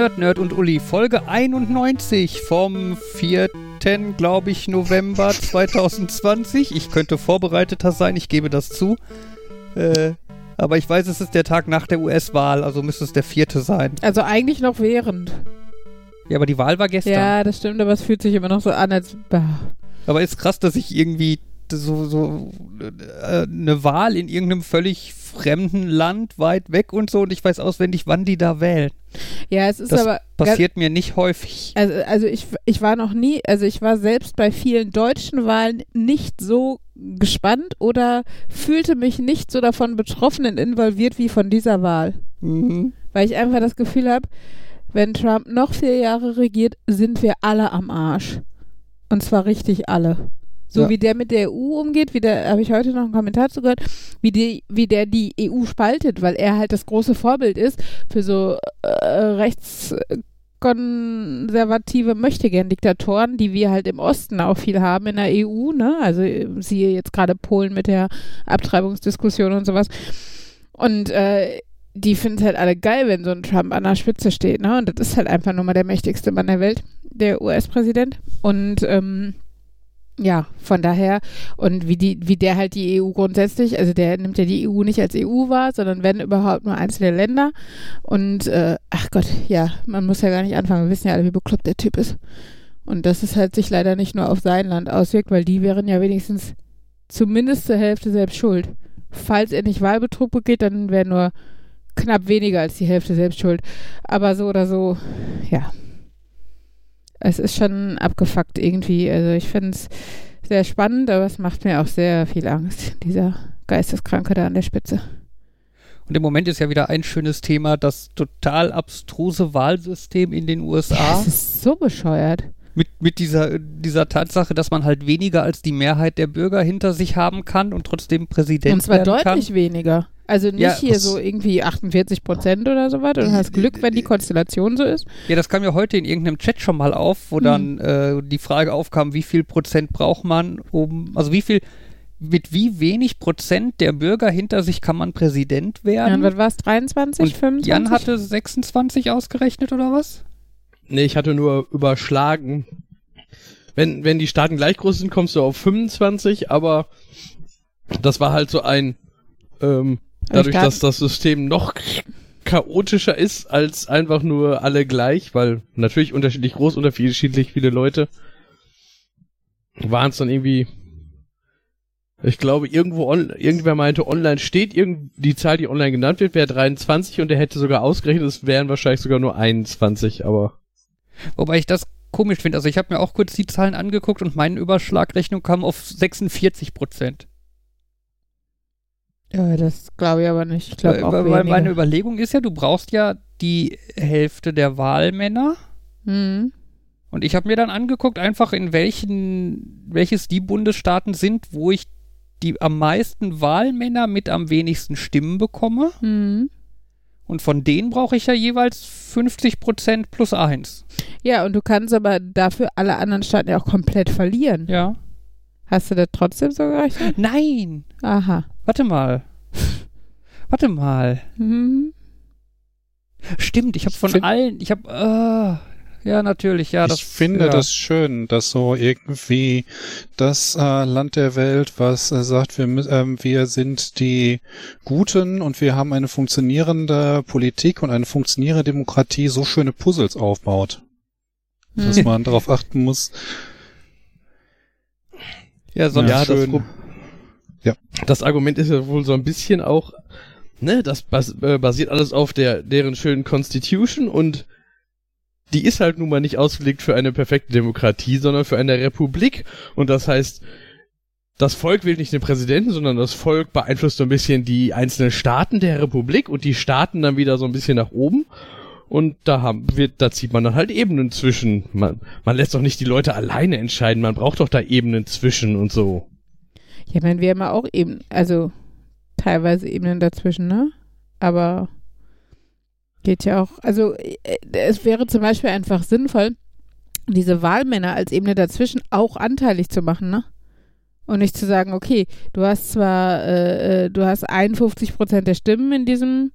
Nerd, Nerd, und Uli, Folge 91 vom 4. glaube ich, November 2020. Ich könnte vorbereiteter sein, ich gebe das zu. Äh, aber ich weiß, es ist der Tag nach der US-Wahl, also müsste es der vierte sein. Also eigentlich noch während. Ja, aber die Wahl war gestern. Ja, das stimmt, aber es fühlt sich immer noch so an, als. bah. Aber ist krass, dass ich irgendwie so, so äh, eine Wahl in irgendeinem völlig fremden Land, weit weg und so und ich weiß auswendig, wann die da wählen. Ja, es ist Das aber. passiert mir nicht häufig. Also, also ich, ich war noch nie, also ich war selbst bei vielen deutschen Wahlen nicht so gespannt oder fühlte mich nicht so davon betroffen und involviert wie von dieser Wahl. Mhm. Weil ich einfach das Gefühl habe, wenn Trump noch vier Jahre regiert, sind wir alle am Arsch. Und zwar richtig alle. So Ja. wie der mit der EU umgeht, wie der, habe ich heute noch einen Kommentar zu gehört, wie, die, wie der die EU spaltet, weil er halt das große Vorbild ist für so äh, rechtskonservative Möchtegern-Diktatoren, die wir halt im Osten auch viel haben in der EU, ne? Also siehe jetzt gerade Polen mit der Abtreibungsdiskussion und sowas. Und äh, die finden es halt alle geil, wenn so ein Trump an der Spitze steht, ne? Und das ist halt einfach nur mal der mächtigste Mann der Welt, der US-Präsident. Und ähm, ja, von daher, und wie die, wie der halt die EU grundsätzlich, also der nimmt ja die EU nicht als EU wahr, sondern wenn überhaupt nur einzelne Länder. Und äh, ach Gott, ja, man muss ja gar nicht anfangen. Wir wissen ja alle, wie bekloppt der Typ ist. Und dass es halt sich leider nicht nur auf sein Land auswirkt, weil die wären ja wenigstens zumindest zur Hälfte selbst schuld. Falls er nicht Wahlbetrug begeht, dann wäre nur knapp weniger als die Hälfte selbst schuld. Aber so oder so, ja. Es ist schon abgefuckt irgendwie. Also ich finde es sehr spannend, aber es macht mir auch sehr viel Angst, dieser Geisteskranke da an der Spitze. Und im Moment ist ja wieder ein schönes Thema, das total abstruse Wahlsystem in den Ja, USA. es ist so bescheuert. Mit, mit dieser, dieser Tatsache, dass man halt weniger als die Mehrheit der Bürger hinter sich haben kann und trotzdem Präsident Und zwar werden deutlich kann. weniger. Also nicht Ja, hier so irgendwie 48 Prozent oder sowas. Und hast Glück, wenn die Konstellation so ist. Ja, das kam ja heute in irgendeinem Chat schon mal auf, wo Hm. dann äh, die Frage aufkam, wie viel Prozent braucht man, um, also wie viel, mit wie wenig Prozent der Bürger hinter sich kann man Präsident werden? was war es? 23, und 25? Jan hatte 26 ausgerechnet oder was? Nee, ich hatte nur überschlagen. Wenn, wenn die Staaten gleich groß sind, kommst du auf 25, aber das war halt so ein, ähm, dadurch, dass das System noch chaotischer ist als einfach nur alle gleich, weil natürlich unterschiedlich groß, unterschiedlich viele Leute, waren es dann irgendwie, ich glaube, irgendwo, on, irgendwer meinte, online steht, irgend, die Zahl, die online genannt wird, wäre 23 und der hätte sogar ausgerechnet, es wären wahrscheinlich sogar nur 21, aber Wobei ich das komisch finde. Also ich habe mir auch kurz die Zahlen angeguckt und meine Überschlagrechnung kam auf 46 Prozent. Ja, das glaube ich aber nicht. Ich glaube Weil, auch weil meine. Überlegung ist ja, du brauchst ja die Hälfte der Wahlmänner. Hm. Und ich habe mir dann angeguckt, einfach in welchen, welches die Bundesstaaten sind, wo ich die am meisten Wahlmänner mit am wenigsten Stimmen bekomme. Hm. Und von denen brauche ich ja jeweils 50 Prozent plus eins. Ja, und du kannst aber dafür alle anderen Staaten ja auch komplett verlieren. Ja. Hast du das trotzdem so gerechnet? Nein! Aha. Warte mal. Warte mal. Mhm. Stimmt, ich habe von allen, ich habe, äh, ja, natürlich, ja. ich das, finde ja. das schön, dass so irgendwie das äh, Land der Welt, was äh, sagt, wir, ähm, wir sind die Guten und wir haben eine funktionierende Politik und eine funktionierende Demokratie, so schöne Puzzles aufbaut. Dass Hm. man darauf achten muss. Ja, sonst Ja, das, schön. Pro- Ja. das Argument ist ja wohl so ein bisschen auch, ne, das bas äh, basiert alles auf der deren schönen Constitution und die ist halt nun mal nicht ausgelegt für eine perfekte Demokratie, sondern für eine Republik und das heißt, das Volk wählt nicht den Präsidenten, sondern das Volk beeinflusst so ein bisschen die einzelnen Staaten der Republik und die Staaten dann wieder so ein bisschen nach oben. Und da haben wir, da zieht man dann halt Ebenen zwischen. Man, man lässt doch nicht die Leute alleine entscheiden, man braucht doch da Ebenen zwischen und so. Ja, ich meine, wir haben auch eben, also teilweise Ebenen dazwischen, ne? Aber geht ja auch, also äh, es wäre zum Beispiel einfach sinnvoll, diese Wahlmänner als Ebene dazwischen auch anteilig zu machen, ne? Und nicht zu sagen, okay, du hast zwar, äh, äh, du hast 51 Prozent der Stimmen in diesem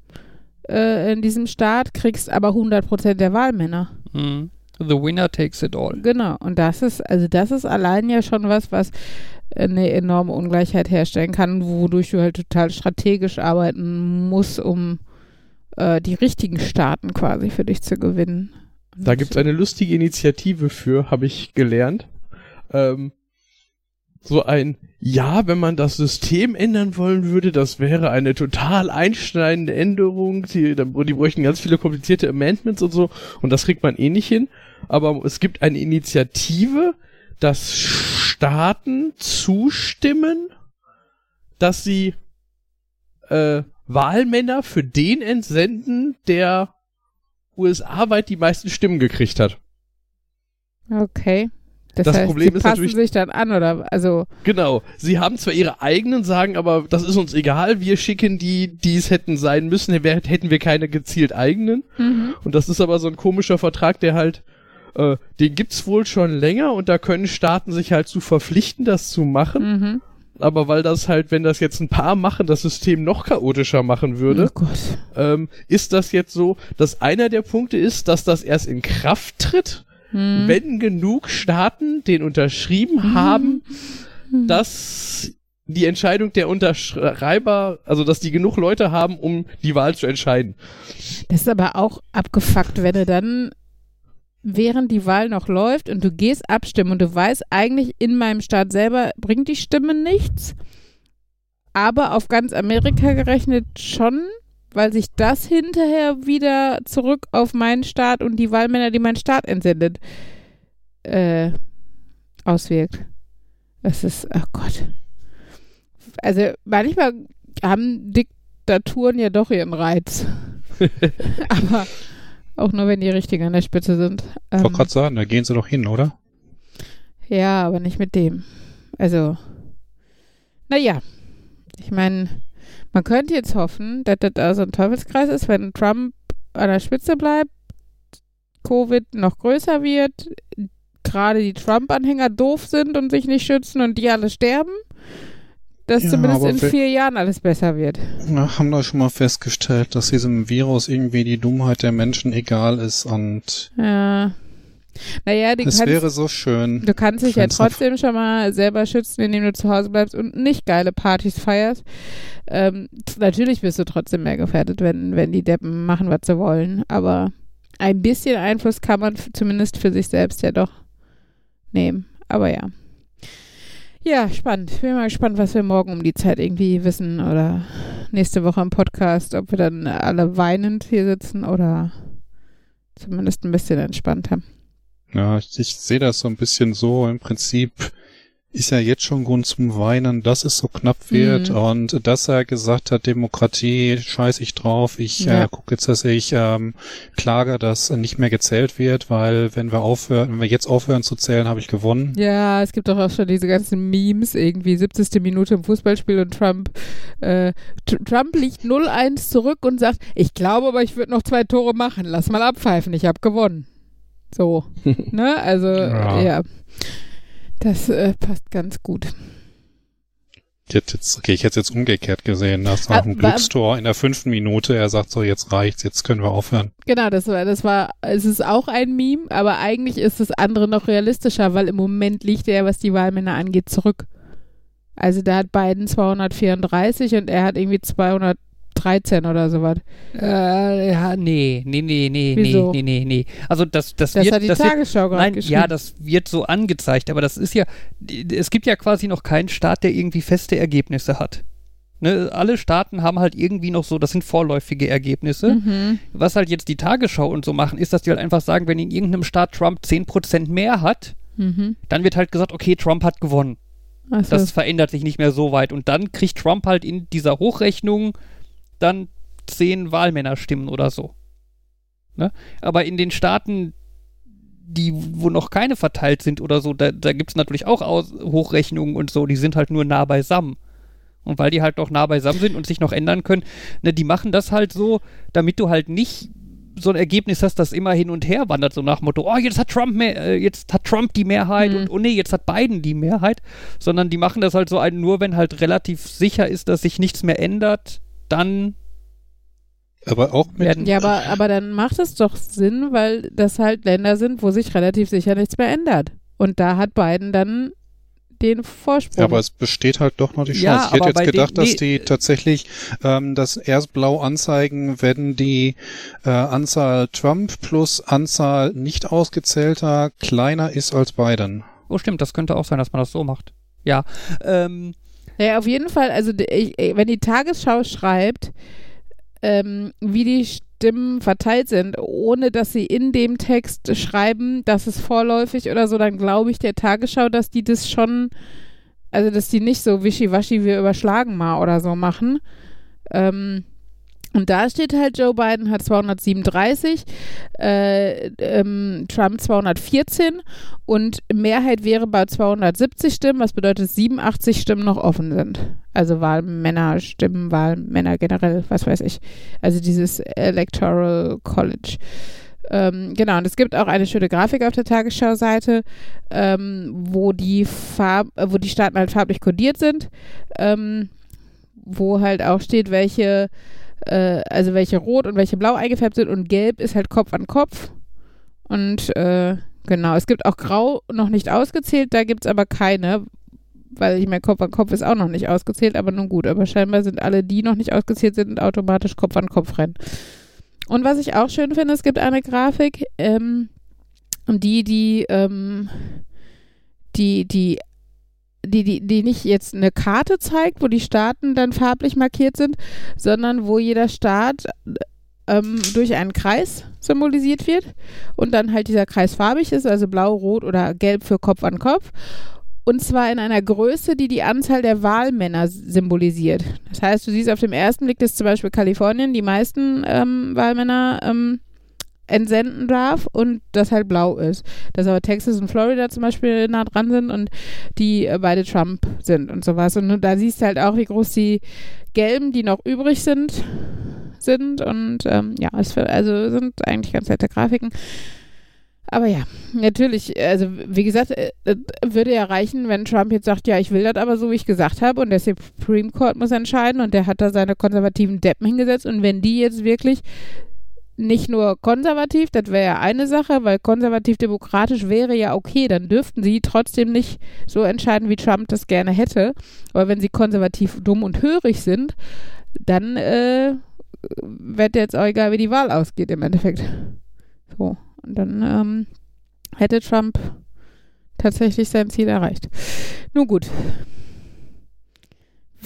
äh, in diesem Staat, kriegst aber 100% der Wahlmänner. Mhm. The winner takes it all. Genau. Und das ist, also das ist allein ja schon was, was eine enorme Ungleichheit herstellen kann, wodurch du halt total strategisch arbeiten musst, um äh, die richtigen Staaten quasi für dich zu gewinnen. Da gibt es eine lustige Initiative für, habe ich gelernt. Ähm, so ein, ja, wenn man das System ändern wollen würde, das wäre eine total einschneidende Änderung. Die, die bräuchten ganz viele komplizierte Amendments und so. Und das kriegt man eh nicht hin. Aber es gibt eine Initiative, dass Staaten zustimmen, dass sie äh, Wahlmänner für den entsenden, der USA-weit die meisten Stimmen gekriegt hat. Okay. Das, Das heißt, Problem sie ist passen sich dann an, oder? Also, Genau. Sie haben zwar ihre eigenen, sagen aber, das ist uns egal, wir schicken die, die es hätten sein müssen, hätten wir keine gezielt eigenen. mhm. Und das ist aber so ein komischer Vertrag, der halt, äh, den gibt's wohl schon länger und da können Staaten sich halt zu verpflichten, das zu machen. Mhm. Aber weil das halt, wenn das jetzt ein paar machen, das System noch chaotischer machen würde, Oh ähm, ist das jetzt so, dass einer der Punkte ist, dass das erst in Kraft tritt, Mhm. wenn genug Staaten den unterschrieben haben, dass die Entscheidung der Unterschreiber, also dass die genug Leute haben, um die Wahl zu entscheiden. Das ist aber auch abgefuckt, wenn du dann, während die Wahl noch läuft und du gehst abstimmen und du weißt, eigentlich in meinem Staat selber bringt die Stimme nichts, aber auf ganz Amerika gerechnet schon, weil sich das hinterher wieder zurück auf meinen Staat und die Wahlmänner, die mein Staat entsendet, äh, auswirkt. Das ist, ach Gott. Also manchmal haben Diktaturen ja doch ihren Reiz. Aber auch nur, wenn die Richtigen an der Spitze sind. Ich wollte Ähm, gerade sagen, da gehen sie doch hin, oder? ja, aber nicht mit dem. Also, naja. Ich meine, man könnte jetzt hoffen, dass das da so ein Teufelskreis ist, wenn Trump an der Spitze bleibt, Covid noch größer wird, gerade die Trump-Anhänger doof sind und sich nicht schützen und die alle sterben, dass Ja, zumindest in vier Jahren alles besser wird. Wir haben da schon mal festgestellt, dass diesem Virus irgendwie die Dummheit der Menschen egal ist und Ja. Naja, die es kannst, wäre so schön. Du kannst dich ja trotzdem schon mal selber schützen, indem du zu Hause bleibst und nicht geile Partys feierst. Ähm, natürlich bist du trotzdem mehr gefährdet, wenn, wenn die Deppen machen, was sie wollen. Aber ein bisschen Einfluss kann man zumindest für sich selbst ja doch nehmen. Aber ja. Ja, spannend. Bin mal gespannt, was wir morgen um die Zeit irgendwie wissen oder nächste Woche im Podcast, ob wir dann alle weinend hier sitzen oder zumindest ein bisschen entspannter. Ja, ich, ich sehe das so ein bisschen so. Im Prinzip ist ja jetzt schon Grund zum Weinen, dass es so knapp wird Mhm. und dass er gesagt hat, Demokratie, scheiß ich drauf. Ich Ja. äh, gucke jetzt, dass ich ähm, klage, dass nicht mehr gezählt wird, weil wenn wir aufhören, wenn wir jetzt aufhören zu zählen, habe ich gewonnen. Ja, es gibt doch auch schon diese ganzen Memes, irgendwie 70. Minute im Fußballspiel und Trump, äh, Trump liegt 0-1 zurück und sagt, ich glaube aber, ich würde noch zwei Tore machen, lass mal abpfeifen, ich habe gewonnen. So, ne, also, Ja. ja, das äh, passt ganz gut. Jetzt, jetzt, okay, ich hätte es jetzt umgekehrt gesehen. Das Ah, war ein wa- Glückstor in der fünften Minute. Er sagt so, jetzt reicht's, jetzt können wir aufhören. Genau, das war, das war, es ist auch ein Meme, aber eigentlich ist das andere noch realistischer, weil im Moment liegt er, was die Wahlmänner angeht, zurück. Also da hat Biden 234 und er hat irgendwie 213 oder sowas. Äh, ja, nee, nee, nee, nee, Wieso? nee, nee, nee, nee. Also das, das, Das wird, hat die das wird, Tagesschau gerade nein, geschrieben. ja, das wird so angezeigt, aber das ist ja, es gibt ja quasi noch keinen Staat, der irgendwie feste Ergebnisse hat. Ne, alle Staaten haben halt irgendwie noch so, das sind vorläufige Ergebnisse. Mhm. Was halt jetzt die Tagesschau und so machen, ist, dass die halt einfach sagen, wenn in irgendeinem Staat Trump 10% mehr hat, Mhm. dann wird halt gesagt, okay, Trump hat gewonnen. Also, Das verändert sich nicht mehr so weit. Und dann kriegt Trump halt in dieser Hochrechnung dann zehn Wahlmännerstimmen oder so. Ne? Aber in den Staaten, die, wo noch keine verteilt sind oder so, da, da gibt es natürlich auch Aus Hochrechnungen und so, die sind halt nur nah beisammen. Und weil die halt noch nah beisammen sind und sich noch ändern können, ne, die machen das halt so, damit du halt nicht so ein Ergebnis hast, das immer hin und her wandert, so nach dem Motto, oh, jetzt hat Trump mehr, äh, jetzt hat Trump die Mehrheit Mhm. und oh nee, jetzt hat Biden die Mehrheit, sondern die machen das halt so ein, nur wenn halt relativ sicher ist, dass sich nichts mehr ändert, dann Aber auch mit. Werden- Ja, aber, aber dann macht es doch Sinn, weil das halt Länder sind, wo sich relativ sicher nichts mehr ändert. Und da hat Biden dann den Vorsprung. Ja, aber es besteht halt doch noch die Chance. Ja, ich hätte jetzt gedacht, den- dass die tatsächlich ähm, das erst blau anzeigen, wenn die äh, Anzahl Trump plus Anzahl nicht ausgezählter kleiner ist als Biden. Oh, stimmt, das könnte auch sein, dass man das so macht. Ja. Ähm, Ja, auf jeden Fall, also ich- wenn die Tagesschau schreibt, ähm, wie die Stimmen verteilt sind, ohne dass sie in dem Text schreiben, dass es vorläufig oder so, dann glaube ich der Tagesschau, dass die das schon, also dass die nicht so wischiwaschi, wir überschlagen mal oder so machen. Ähm, und da steht halt, Joe Biden hat 237, äh, ähm, Trump 214 und Mehrheit wäre bei 270 Stimmen, was bedeutet, dass 87 Stimmen noch offen sind. Also Wahlmänner, Stimmen, Wahlmänner generell, was weiß ich. Also dieses Electoral College. Ähm, genau, und es gibt auch eine schöne Grafik auf der Tagesschau-Seite, ähm, wo, äh, wo die Staaten halt farblich kodiert sind, ähm, wo halt auch steht, welche, äh, also welche rot und welche blau eingefärbt sind und gelb ist halt Kopf an Kopf. Und äh, genau, es gibt auch grau noch nicht ausgezählt, da gibt es aber keine, weil ich meine, Kopf an Kopf ist auch noch nicht ausgezählt, aber nun gut, aber scheinbar sind alle, die noch nicht ausgezählt sind, automatisch Kopf an Kopf rennen. Und was ich auch schön finde, es gibt eine Grafik, ähm, die, die, ähm, die, die, die, die, die nicht jetzt eine Karte zeigt, wo die Staaten dann farblich markiert sind, sondern wo jeder Staat ähm, durch einen Kreis symbolisiert wird und dann halt dieser Kreis farbig ist, also blau, rot oder gelb für Kopf an Kopf. Und zwar in einer Größe, die die Anzahl der Wahlmänner symbolisiert. Das heißt, du siehst auf dem ersten Blick, dass zum Beispiel Kalifornien die meisten ähm, Wahlmänner ähm, entsenden darf und das halt blau ist. Dass aber Texas und Florida zum Beispiel nah dran sind und die äh, beide Trump sind und sowas. Und da siehst du halt auch, wie groß die gelben, die noch übrig sind, sind. Und ähm, ja, es für, also sind eigentlich ganz nette Grafiken. Aber ja, natürlich, also wie gesagt, äh, würde ja reichen, wenn Trump jetzt sagt, ja, ich will das aber so, wie ich gesagt habe und der Supreme Court muss entscheiden und der hat da seine konservativen Deppen hingesetzt und wenn die jetzt wirklich nicht nur konservativ, das wäre ja eine Sache, weil konservativ-demokratisch wäre ja okay, dann dürften sie trotzdem nicht so entscheiden, wie Trump das gerne hätte. Aber wenn sie konservativ dumm und hörig sind, dann äh, wird jetzt auch egal, wie die Wahl ausgeht im Endeffekt. So, und dann ähm, hätte Trump tatsächlich sein Ziel erreicht. Nun gut.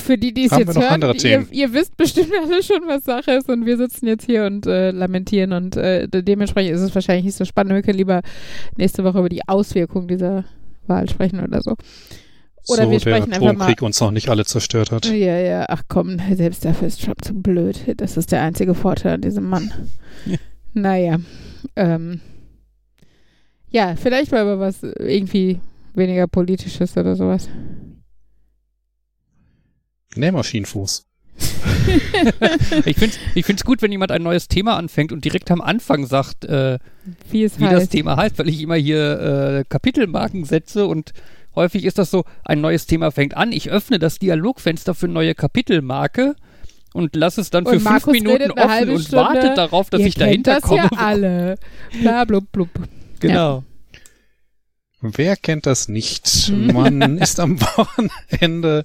Für die, die es jetzt hören, ihr, ihr wisst bestimmt alle schon, was Sache ist und wir sitzen jetzt hier und äh, lamentieren und äh, dementsprechend ist es wahrscheinlich nicht so spannend. Wir können lieber nächste Woche über die Auswirkungen dieser Wahl sprechen oder so. Oder so wir der sprechen einfach mal. Atomkrieg uns noch nicht alle zerstört hat. Ja, ja, ach komm, selbst dafür ist Trump zu blöd. Das ist der einzige Vorteil an diesem Mann. Ja. Naja, ähm, ja, vielleicht mal über was irgendwie weniger politisches oder sowas. Nähmaschinenfuß. ich finde es ich find's gut, wenn jemand ein neues Thema anfängt und direkt am Anfang sagt, äh, Wie es wie das. Thema heißt, weil ich immer hier äh, Kapitelmarken setze und häufig ist das so, ein neues Thema fängt an, ich öffne das Dialogfenster für neue Kapitelmarke und lasse es dann für Und fünf Markus Minuten redet eine offen und Stunde. warte darauf, dass Ihr ich kennt dahinter das komme. ja alle. Bla, blub, blub. Genau. Wer kennt das nicht? Hm. Man ist am Wochenende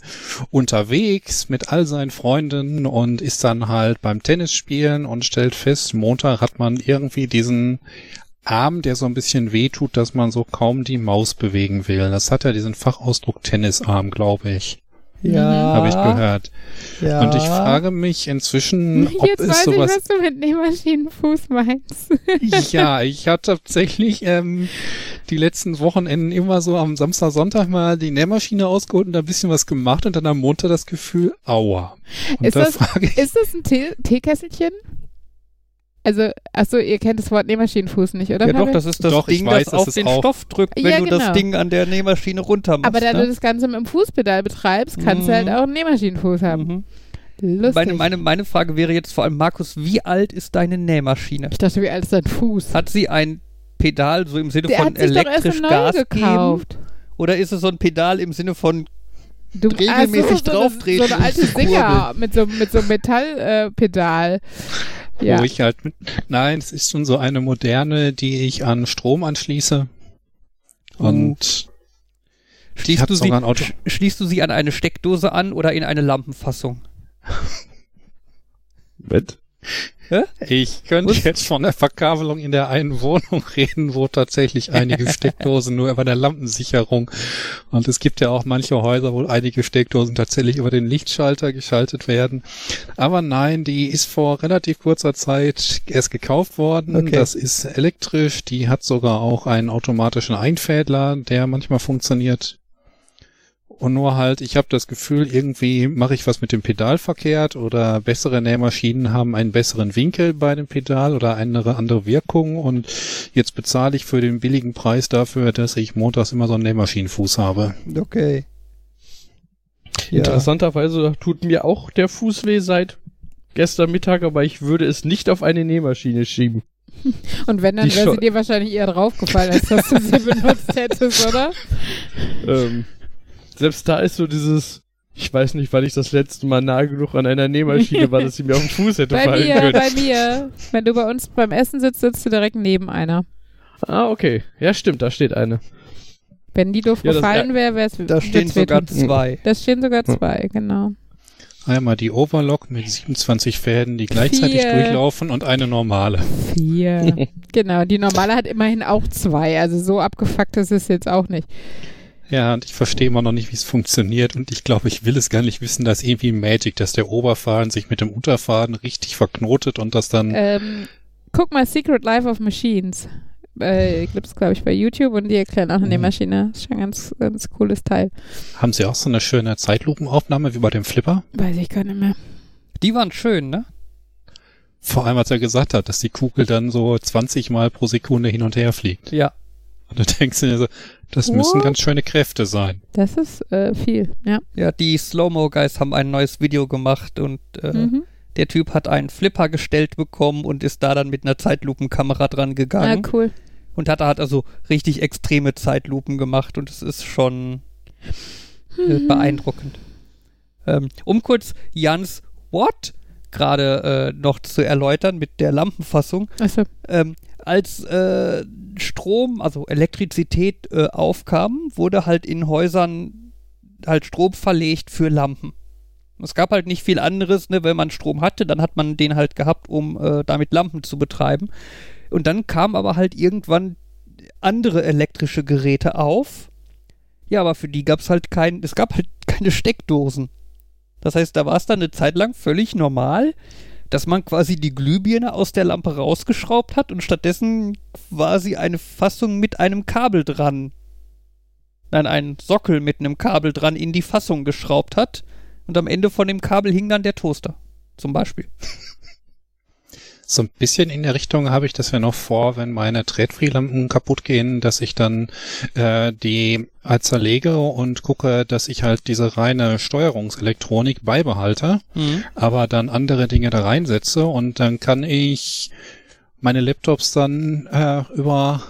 unterwegs mit all seinen Freunden und ist dann halt beim Tennisspielen und stellt fest, Montag hat man irgendwie diesen Arm, der so ein bisschen wehtut, dass man so kaum die Maus bewegen will. Das hat ja diesen Fachausdruck Tennisarm, glaube ich. Ja. Habe ich gehört. Ja. Und ich frage mich inzwischen, ob Jetzt weiß ich, sowas was du mit Nähmaschinenfuß meinst. ja, ich habe tatsächlich ähm, die letzten Wochenenden immer so am Samstag, Sonntag mal die Nähmaschine ausgeholt und da ein bisschen was gemacht und dann am Montag das Gefühl, aua. Und Ist da das- frage ich, Ist das ein Tee Teekesselchen? Also, achso, ihr kennt das Wort Nähmaschinenfuß nicht, oder? Ja doch, Fabian? das ist das Doch, Ding, weiß, das auf den auch- Stoff drückt, wenn Ja, du genau. das Ding an der Nähmaschine runter machst. Aber da du ne? das Ganze mit dem Fußpedal betreibst, kannst du Mhm. halt auch einen Nähmaschinenfuß haben. Mhm. Lustig. Meine, meine, meine Frage wäre jetzt vor allem, Markus, wie alt ist deine Nähmaschine? ich dachte, wie alt ist dein Fuß? Hat sie ein Pedal so im Sinne Der von hat sich doch erst elektrisch eine Gas neue geben? gekauft. Oder ist es so ein Pedal im Sinne von Du, regelmäßig Ach so, so, drauftreten, So eine alte Singer mit so, mit so einem Metallpedal. Ja. Wo ich halt mit, nein, es ist schon so eine moderne, die ich an Strom anschließe. Und die Schließt du, sie, schließt du sie an eine Steckdose an oder in eine Lampenfassung? Was? Ich könnte jetzt von der Verkabelung in der einen Wohnung reden, wo tatsächlich einige Steckdosen nur über der Lampensicherung und es gibt ja auch manche Häuser, wo einige Steckdosen tatsächlich über den Lichtschalter geschaltet werden. Aber nein, die ist vor relativ kurzer Zeit erst gekauft worden. Okay. Das ist elektrisch. Die hat sogar auch einen automatischen Einfädler, der manchmal funktioniert. Und nur halt, ich habe das Gefühl, irgendwie mache ich was mit dem Pedal verkehrt oder bessere Nähmaschinen haben einen besseren Winkel bei dem Pedal oder eine andere Wirkung und jetzt bezahle ich für den billigen Preis dafür, dass ich montags immer so einen Nähmaschinenfuß habe. Okay. Ja. Interessanterweise tut mir auch der Fuß weh seit gestern Mittag, aber ich würde es nicht auf eine Nähmaschine schieben. Und wenn, dann Die wäre sie dir wahrscheinlich eher draufgefallen, als dass du sie benutzt hättest, oder? ähm, selbst da ist so dieses, ich weiß nicht, wann ich das letzte Mal nah genug an einer Nähmaschine war, dass sie mir auf den Fuß hätte Bei fallen mir, können. bei mir. Wenn du bei uns beim Essen sitzt, sitzt du direkt neben einer. Ah, okay. Ja, stimmt, da steht eine. Wenn die doof Ja, das- gefallen wäre, wäre es Da stehen sogar zwei. Da stehen sogar zwei, genau. Einmal die Overlock mit 27 Fäden, die gleichzeitig Vier. durchlaufen und eine normale. Vier. genau, die normale hat immerhin auch zwei. Also so abgefuckt ist es jetzt auch nicht. Ja, und ich verstehe immer noch nicht, wie es funktioniert und ich glaube, ich will es gar nicht wissen, dass irgendwie Magic, dass der Oberfaden sich mit dem Unterfaden richtig verknotet und das dann Ähm, guck mal Secret Life of Machines. Äh, gibt's, glaube ich, bei YouTube und die erklären auch eine Mhm. Nähmaschine. Ist schon ein ganz, ganz cooles Teil. haben sie auch so eine schöne Zeitlupenaufnahme wie bei dem Flipper. Weiß ich gar nicht mehr. Die waren schön, ne? Vor allem, als er gesagt hat, dass die Kugel dann so 20 Mal pro Sekunde hin und her fliegt. Ja. Und du denkst dir so, das müssen What? ganz schöne Kräfte sein. Das ist äh, viel, ja. Ja, die Slow-Mo-Guys haben ein neues Video gemacht und äh, Mhm. der Typ hat einen Flipper gestellt bekommen und ist da dann mit einer Zeitlupenkamera dran Ah, gegangen cool. und hat, hat also richtig extreme Zeitlupen gemacht und es ist schon äh, beeindruckend. Ähm, um kurz Jans What gerade äh, noch zu erläutern mit der Lampenfassung. Achso. Ähm, als äh, Strom, also Elektrizität äh, aufkam, wurde halt in Häusern halt Strom verlegt für Lampen. Es gab halt nicht viel anderes, ne? wenn man Strom hatte, dann hat man den halt gehabt, um äh, damit Lampen zu betreiben. Und dann kamen aber halt irgendwann andere elektrische Geräte auf. Ja, aber für die gab es halt kein, es gab halt keine Steckdosen. Das heißt, da war es dann eine Zeit lang völlig normal, dass man quasi die Glühbirne aus der Lampe rausgeschraubt hat und stattdessen quasi eine Fassung mit einem Kabel dran, nein, einen Sockel mit einem Kabel dran in die Fassung geschraubt hat und am Ende von dem Kabel hing dann der Toaster, zum Beispiel. So ein bisschen in der Richtung habe ich das ja noch vor, wenn meine Tretfrielampen kaputt gehen, dass ich dann äh, die halt zerlege und gucke, dass ich halt diese reine Steuerungselektronik beibehalte, aber dann andere Dinge da reinsetze und dann kann ich meine Laptops dann äh, über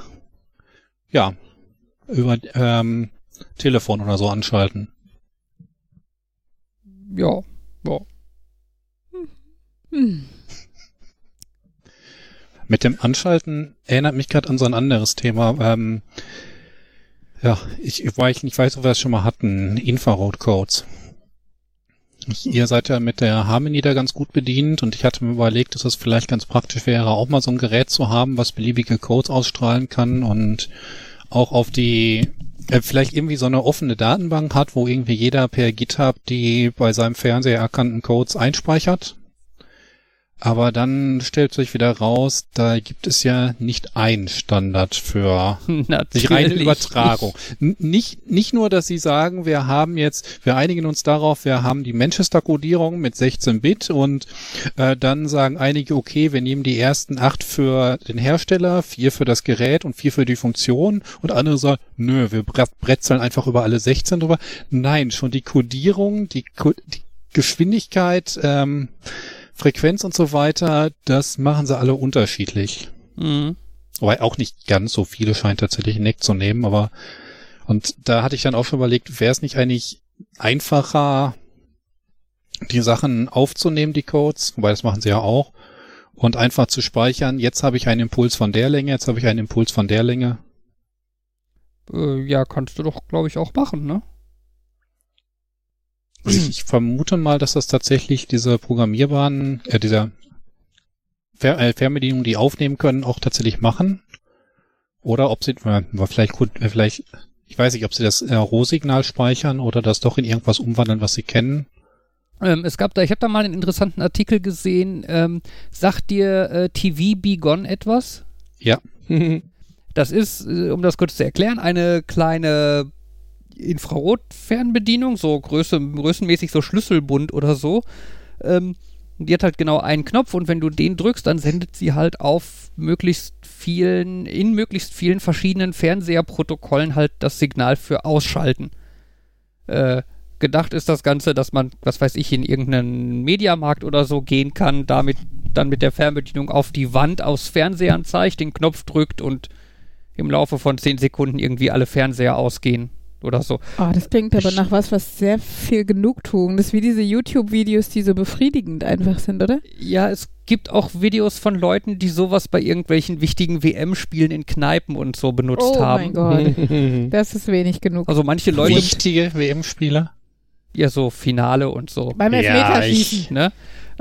ja über ähm, Telefon oder so anschalten. Ja, ja. Hm. Mit dem Anschalten erinnert mich gerade an so ein anderes Thema. Ähm, ja, ich, weil ich nicht weiß, ob wir das schon mal hatten. Infrarot-Codes. Ihr seid ja mit der Harmony da ganz gut bedient und ich hatte mir überlegt, dass es vielleicht ganz praktisch wäre, auch mal so ein Gerät zu haben, was beliebige Codes ausstrahlen kann und auch auf die äh, vielleicht irgendwie so eine offene Datenbank hat, wo irgendwie jeder per GitHub die bei seinem Fernseher erkannten Codes einspeichert. Aber dann stellt sich wieder raus, da gibt es ja nicht einen Standard für die reine Übertragung. Nicht, nicht nur, dass sie sagen, wir haben jetzt, wir einigen uns darauf, wir haben die Manchester-Kodierung mit 16 Bit und äh, dann sagen einige, okay, wir nehmen die ersten acht für den Hersteller, vier für das Gerät und vier für die Funktion und andere sagen, nö, wir bre- bretzeln einfach über alle 16 drüber. Nein, schon die Kodierung, die, die Geschwindigkeit, ähm, Frequenz und so weiter, das machen sie alle unterschiedlich. Mhm. Wobei auch nicht ganz so viele scheint tatsächlich Neck zu nehmen, aber und da hatte ich dann auch schon überlegt, wäre es nicht eigentlich einfacher, die Sachen aufzunehmen, die Codes, wobei das machen sie ja auch, Und einfach zu speichern, jetzt habe ich einen Impuls von der Länge, jetzt habe ich einen Impuls von der Länge. Äh, ja, kannst du doch, glaube ich, auch machen, ne? Ich, ich vermute mal, dass das tatsächlich diese programmierbaren, äh, dieser Fer äh, Fernbedienungen, die aufnehmen können, auch tatsächlich machen. Oder ob sie, äh, vielleicht gut, äh, vielleicht, ich weiß nicht, ob sie das äh, Rohsignal speichern oder das doch in irgendwas umwandeln, was sie kennen. Ähm, es gab da, ich habe da mal einen interessanten Artikel gesehen. Ähm, sagt dir äh, TV Be Gone etwas? Ja. Das ist, äh, um das kurz zu erklären, eine kleine Infrarotfernbedienung, so Größe, größenmäßig so Schlüsselbund oder so. Ähm, die hat halt genau einen Knopf und wenn du den drückst, dann sendet sie halt auf möglichst vielen, in möglichst vielen verschiedenen Fernseherprotokollen halt das Signal für Ausschalten. Äh, gedacht ist das Ganze, dass man, was weiß ich, in irgendeinen Mediamarkt oder so gehen kann, damit dann mit der Fernbedienung auf die Wand aus Fernsehern zeigt, den Knopf drückt und im Laufe von 10 Sekunden irgendwie alle Fernseher ausgehen oder so. Oh, das klingt aber nach was, was sehr viel Genugtuung. Das ist wie diese YouTube-Videos, die so befriedigend einfach sind, oder? Ja, es gibt auch Videos von Leuten, die sowas bei irgendwelchen wichtigen WM-Spielen in Kneipen und so benutzt oh haben. mein Gott. Das ist wenig genug. Also manche Leute, Wichtige WM-Spieler. ja so Finale und so, Beim Ja, Elfmeterschießen. ne?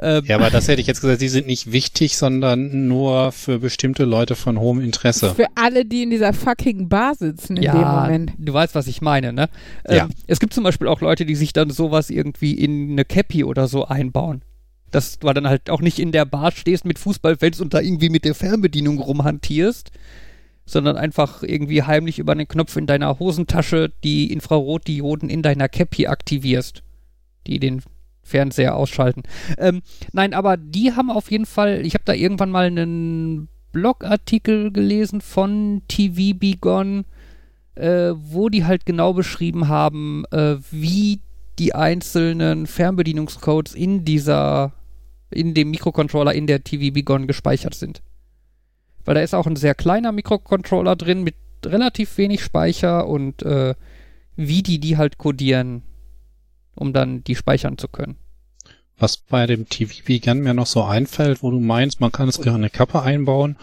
Ähm, Ja, aber das hätte ich jetzt gesagt, die sind nicht wichtig, sondern nur für bestimmte Leute von hohem Interesse. Für alle, die in dieser fucking Bar sitzen in dem ja, Moment. du weißt, was ich meine, ne? Ähm, Ja. Es gibt zum Beispiel auch Leute, die sich dann sowas irgendwie in eine Cappy oder so einbauen. Dass du dann halt auch nicht in der Bar stehst mit Fußballfans und da irgendwie mit der Fernbedienung rumhantierst, sondern einfach irgendwie heimlich über einen Knopf in deiner Hosentasche die Infrarotdioden in deiner Cappy aktivierst, die den Fernseher ausschalten. Ähm, nein, aber die haben auf jeden Fall, ich habe da irgendwann mal einen Blogartikel gelesen von TV Be Gone, äh, wo die halt genau beschrieben haben, äh, wie die einzelnen Fernbedienungscodes in dieser, in dem Mikrocontroller in der TV Be Gone gespeichert sind. Weil da ist auch ein sehr kleiner Mikrocontroller drin mit relativ wenig Speicher und äh, wie die die halt codieren, um dann die speichern zu können. Was bei dem TV gern mir noch so einfällt, wo du meinst, man kann es in eine Kappe einbauen.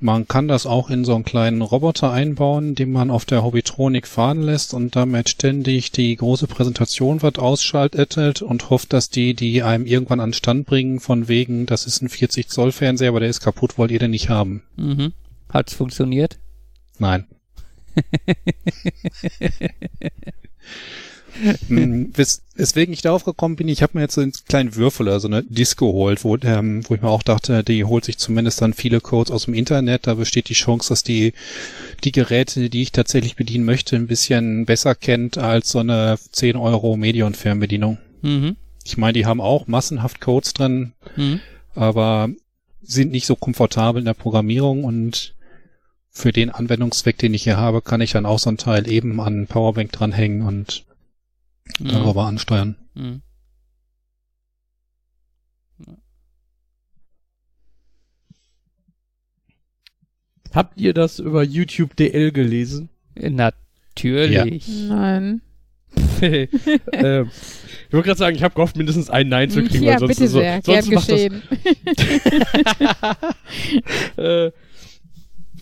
Man kann das auch in so einen kleinen Roboter einbauen, den man auf der Hobbytronik fahren lässt und damit ständig die große Präsentation wird ausschaltet und hofft, dass die, die einem irgendwann an Stand bringen, von wegen, das ist ein 40 Zoll Fernseher, aber der ist kaputt, wollt ihr den nicht haben. Mhm. Hat's funktioniert? Nein. Hm, wes- Weswegen ich darauf gekommen bin, ich habe mir jetzt so einen kleinen Würfel, also eine Disk geholt, wo, ähm, wo ich mir auch dachte, die holt sich zumindest dann viele Codes aus dem Internet. Da besteht die Chance, dass die, die Geräte, die ich tatsächlich bedienen möchte, ein bisschen besser kennt als so eine 10 Euro Medion-Fernbedienung. Mhm. Ich meine, die haben auch massenhaft Codes drin, Mhm. aber sind nicht so komfortabel in der Programmierung und für den Anwendungszweck, den ich hier habe, kann ich dann auch so ein Teil eben an Powerbank dranhängen und Mhm. darüber ansteuern. Mhm. Habt ihr das über YouTube DL gelesen? Natürlich. Nein. ähm, ich wollte gerade sagen, ich habe gehofft, mindestens ein Nein zu kriegen, ja, weil sonst, bitte so, sehr. sonst Gern macht das geschehen. äh,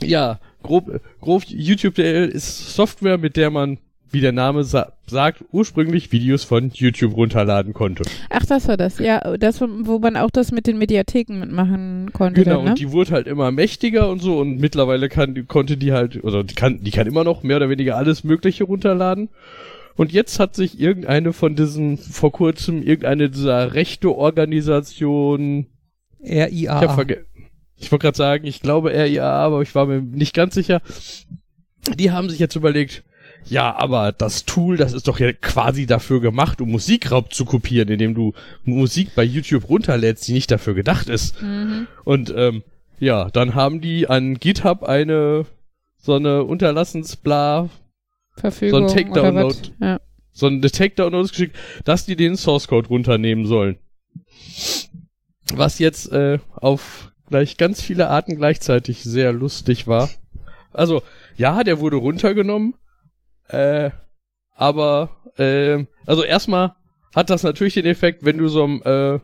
ja, grob, grob YouTube DL ist Software, mit der man, wie der Name sa sagt, ursprünglich Videos von YouTube runterladen konnte. Ach, das war das. Ja, das, wo man auch das mit den Mediatheken mitmachen konnte. Genau, dann, ne? und die wurde halt immer mächtiger und so und mittlerweile kann, konnte die halt, oder die kann, die kann immer noch mehr oder weniger alles Mögliche runterladen. Und jetzt hat sich irgendeine von diesen, vor kurzem, irgendeine dieser rechte Organisation, RIA. ich ich wollte gerade sagen, ich glaube RIA, aber ich war mir nicht ganz sicher. Die haben sich jetzt überlegt, ja, aber das Tool, das ist doch ja quasi dafür gemacht, um Musikraub zu kopieren, indem du Musik bei YouTube runterlädst, die nicht dafür gedacht ist. Mhm. Und ähm, ja, dann haben die an GitHub eine so eine Unterlassensbla, Verfügung So ein Take-Download. was. Ja. so eine Take-Down geschickt, dass die den Source Code runternehmen sollen. Was jetzt äh, auf gleich ganz viele Arten gleichzeitig sehr lustig war. Also, ja, der wurde runtergenommen, äh, aber äh, also erstmal hat das natürlich den Effekt, wenn du so einem äh,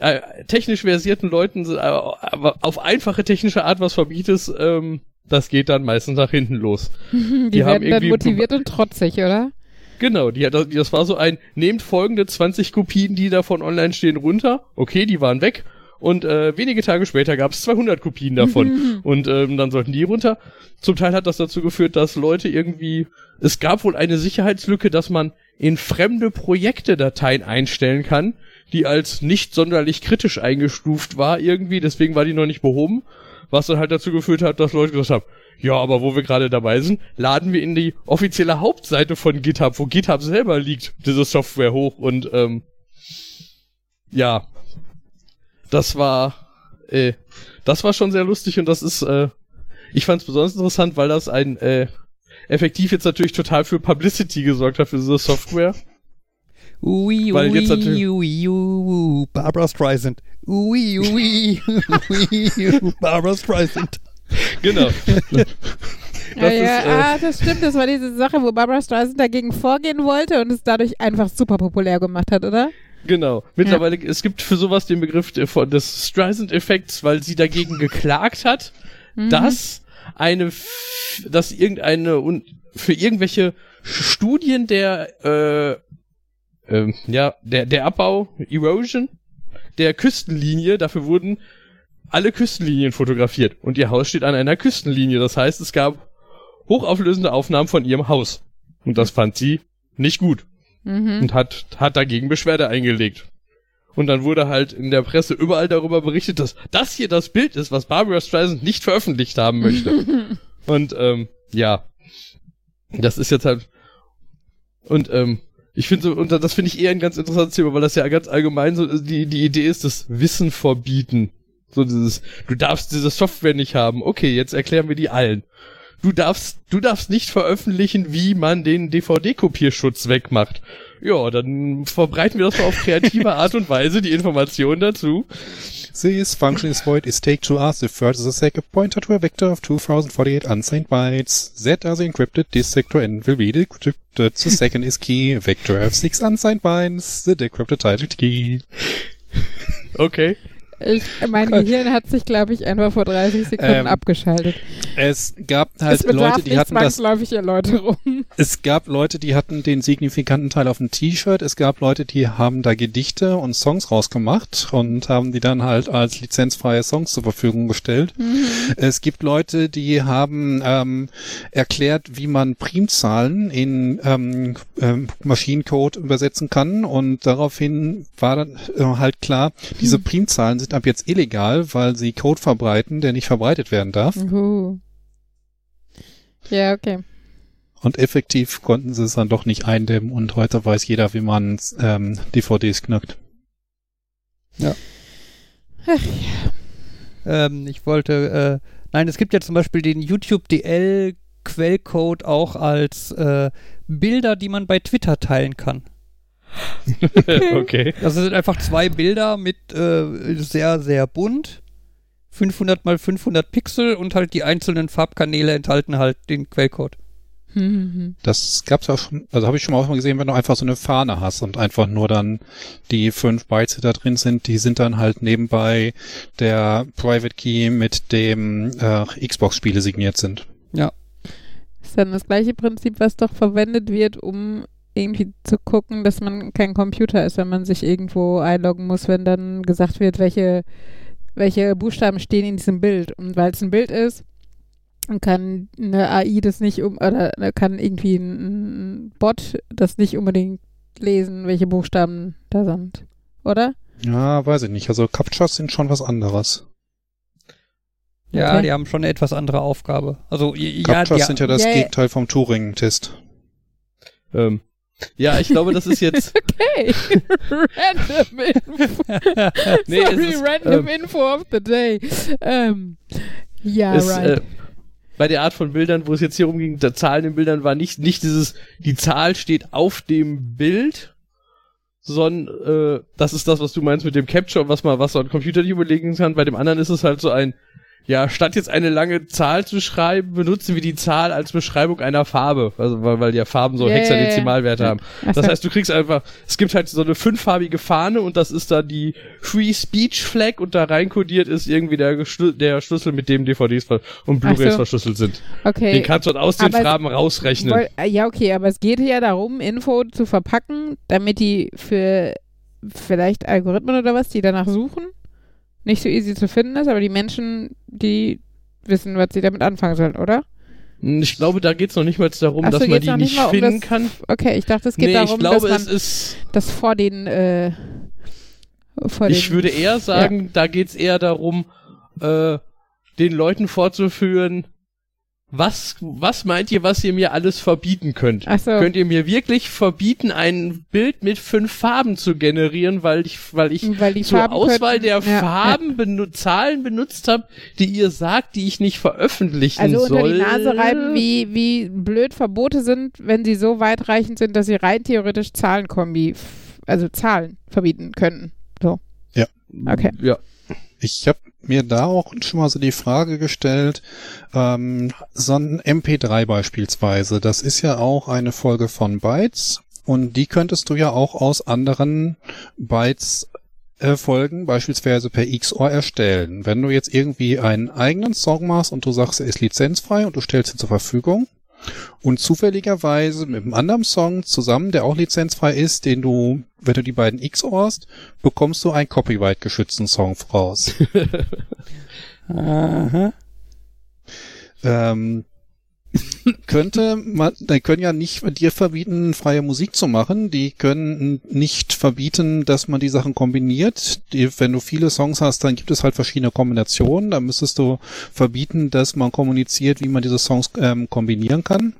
äh, technisch versierten Leuten äh, auf einfache technische Art was verbietest, ähm, das geht dann meistens nach hinten los. Die, Die werden dann motiviert und trotzig, oder? Genau, die, das, das war so ein, nehmt folgende 20 Kopien, die davon online stehen, runter. Okay, die waren weg. Und äh, wenige Tage später gab es 200 Kopien davon. und ähm, dann sollten die runter. Zum Teil hat das dazu geführt, dass Leute irgendwie... Es gab wohl eine Sicherheitslücke, dass man in fremde Projekte Dateien einstellen kann, die als nicht sonderlich kritisch eingestuft war irgendwie. Deswegen war die noch nicht behoben. Was dann halt dazu geführt hat, dass Leute gesagt haben, ja, aber wo wir gerade dabei sind, laden wir in die offizielle Hauptseite von GitHub, wo GitHub selber liegt, diese Software hoch und ähm, ja, das war äh, das war schon sehr lustig und das ist äh, ich fand es besonders interessant, weil das ein äh, effektiv jetzt natürlich total für Publicity gesorgt hat für diese Software. Ui, Weil ui, jetzt natürlich- ui, ui, Barbara Streisand. Ui, ui, ui, ui, Barbara Streisand. Genau. Ja, Das ja, ist, äh, ah, das stimmt. Das war diese Sache, wo Barbara Streisand dagegen vorgehen wollte und es dadurch einfach super populär gemacht hat, oder? Genau. Mittlerweile, es gibt für sowas den Begriff des Streisand-Effekts, weil sie dagegen geklagt hat, Mhm. dass eine, dass irgendeine, für irgendwelche Studien der, äh, ähm, ja, der, der Abbau, Erosion, der Küstenlinie, dafür wurden alle Küstenlinien fotografiert und ihr Haus steht an einer Küstenlinie. Das heißt, es gab hochauflösende Aufnahmen von ihrem Haus. Und das fand sie nicht gut Mhm. und hat, hat dagegen Beschwerde eingelegt. Und dann wurde halt in der Presse überall darüber berichtet, dass das hier das Bild ist, was Barbara Streisand nicht veröffentlicht haben möchte. und ähm, ja, das ist jetzt halt und ähm, ich finde so, und das finde ich eher ein ganz interessantes Thema, weil das ja ganz allgemein so die die Idee ist, das Wissen verbieten. So dieses, du darfst diese Software nicht haben. Okay, jetzt erklären wir die allen. Du darfst, du darfst nicht veröffentlichen, wie man den DVD-Kopierschutz wegmacht. Ja, dann verbreiten wir das mal auf kreative Art und Weise, die Informationen dazu. This function is void is take to R. The first is a second pointer to a vector of 2048 unsigned bytes. Z are the encrypted disk sector and will be decrypted. The second is key, vector of six unsigned bytes. The decrypted title key. Okay. Ich, mein Gehirn hat sich, glaube ich, einfach vor 30 Sekunden Ähm, abgeschaltet. Es gab halt es Leute, die hatten das Erläuterung. Es gab Leute, die hatten den signifikanten Teil auf dem T-Shirt. Es gab Leute, die haben da Gedichte und Songs rausgemacht und haben die dann halt als lizenzfreie Songs zur Verfügung gestellt. Es gibt Leute, die haben ähm, erklärt, wie man Primzahlen in ähm, ähm, Maschinencode übersetzen kann und daraufhin war dann äh, halt klar, diese Primzahlen sind ab jetzt illegal, weil sie Code verbreiten, der nicht verbreitet werden darf. Uh. Ja, okay. Und effektiv konnten sie es dann doch nicht eindämmen und heute weiß jeder, wie man ähm, DVDs knackt. Ähm, ich wollte, äh, nein, es gibt ja zum Beispiel den YouTube DL Quellcode auch als äh, Bilder, die man bei Twitter teilen kann. okay. Das sind einfach zwei Bilder mit äh, sehr, sehr bunt. 500 mal 500 Pixel und halt die einzelnen Farbkanäle enthalten halt den Quellcode. Das gab's auch schon, also habe ich schon mal auch mal gesehen, wenn du einfach so eine Fahne hast und einfach nur dann die fünf Bytes, die da drin sind, die sind dann halt nebenbei der Private Key mit dem äh, Xbox-Spiele signiert sind. ist dann das gleiche Prinzip, was doch verwendet wird, um irgendwie zu gucken, dass man kein Computer ist, wenn man sich irgendwo einloggen muss, wenn dann gesagt wird, welche, welche Buchstaben stehen in diesem Bild. Und weil es ein Bild ist, kann eine AI das nicht um oder kann irgendwie ein, Bot das nicht unbedingt lesen, welche Buchstaben da sind. Oder? Ja, weiß ich nicht. Also Captchas sind schon was anderes. Ja, Okay. die haben schon eine etwas andere Aufgabe. Also, ja, Captchas die, sind ja das Ja, ja. Gegenteil vom Turing-Test. Ähm, ja, ich glaube, das ist jetzt. Okay. random Info. Nee, Sorry, ist, random ähm, Info of the day. Ähm, ja, es, right. äh, bei der Art von Bildern, wo es jetzt hier rumging, der Zahlen in Bildern war nicht, nicht dieses, die Zahl steht auf dem Bild, sondern äh, das ist das, was du meinst mit dem Capture, was man, was so ein Computer nicht überlegen kann. Bei dem anderen ist es halt so ein, ja, statt jetzt eine lange Zahl zu schreiben, benutzen wir die Zahl als Beschreibung einer Farbe, also weil, weil ja Farben so ja. Hexadezimalwerte Ja. haben. Das heißt, du kriegst einfach, es gibt halt so eine fünffarbige Fahne und das ist dann die Free Speech Flag und da reinkodiert ist irgendwie der, der Schlüssel, mit dem DVDs und Blu-rays so. verschlüsselt sind. Okay. Den kannst du dann aus den Aber Farben rausrechnen. Woll- äh, ja, okay, aber es geht ja darum, Info zu verpacken, damit die für vielleicht Algorithmen oder was, die danach suchen, nicht so easy zu finden ist, aber die Menschen, die wissen, was sie damit anfangen sollen, oder? Ich glaube, da geht's noch nicht mal darum, so, dass man die nicht um finden das- kann. Okay, ich dachte, es geht nee, darum, ich glaube, dass es man ist. das vor den, äh, vor Ich den, würde eher sagen, da geht's eher darum, äh, den Leuten vorzuführen, was, was meint ihr, was ihr mir alles verbieten könnt? Ach so. Könnt ihr mir wirklich verbieten, ein Bild mit fünf Farben zu generieren, weil ich, weil ich weil die zur Farben Auswahl könnten- der ja, Farben benu Zahlen benutzt habe, die ihr sagt, die ich nicht veröffentlichen Also unter soll. die Nase reiben, wie, wie blöd Verbote sind, wenn sie so weitreichend sind, dass sie rein theoretisch Zahlenkombi, also Zahlen verbieten könnten. So. Okay. Ja. Ich habe mir da auch schon mal so die Frage gestellt, ähm, so ein MP3 beispielsweise, das ist ja auch eine Folge von Bytes und die könntest du ja auch aus anderen Bytes äh, Folgen, beispielsweise per XOR erstellen. Wenn du jetzt irgendwie einen eigenen Song machst und du sagst, er ist lizenzfrei und du stellst ihn zur Verfügung und zufälligerweise mit einem anderen Song zusammen, der auch lizenzfrei ist, den du, wenn du die beiden XORst, bekommst du einen copyright-geschützten Song raus. Aha. ähm, könnte man, die können ja nicht dir verbieten, freie Musik zu machen. Die können nicht verbieten, dass man die Sachen kombiniert. Die, wenn du viele Songs hast, dann gibt es halt verschiedene Kombinationen. Da müsstest du verbieten, dass man kommuniziert, wie man diese Songs ähm, kombinieren kann.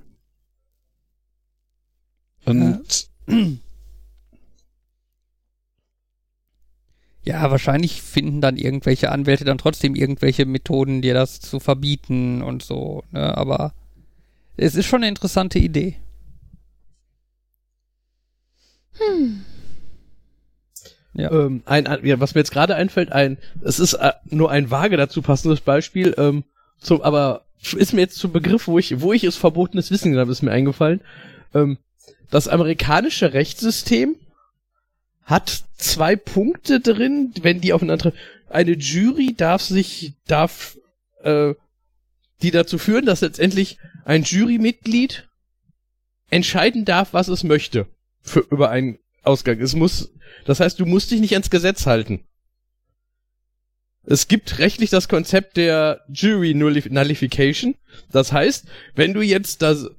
Und Ja, wahrscheinlich finden dann irgendwelche Anwälte dann trotzdem irgendwelche Methoden, dir das zu verbieten und so. Ne? Aber es ist schon eine interessante Idee. Ja. Ähm, ein, ja, was mir jetzt gerade einfällt, ein, es ist äh, nur ein vage dazu passendes Beispiel, ähm, zum, aber ist mir jetzt zum Begriff, wo ich, wo ich es verbotenes Wissen habe, ist mir eingefallen. Ähm, das amerikanische Rechtssystem hat zwei Punkte drin, wenn die aufeinander. Eine Jury darf sich, darf, äh, die dazu führen, dass letztendlich ein Jurymitglied entscheiden darf, was es möchte für über einen Ausgang. Es muss, das heißt, du musst dich nicht ans Gesetz halten. Es gibt rechtlich das Konzept der Jury Nullif Nullification. Das heißt, wenn du jetzt das,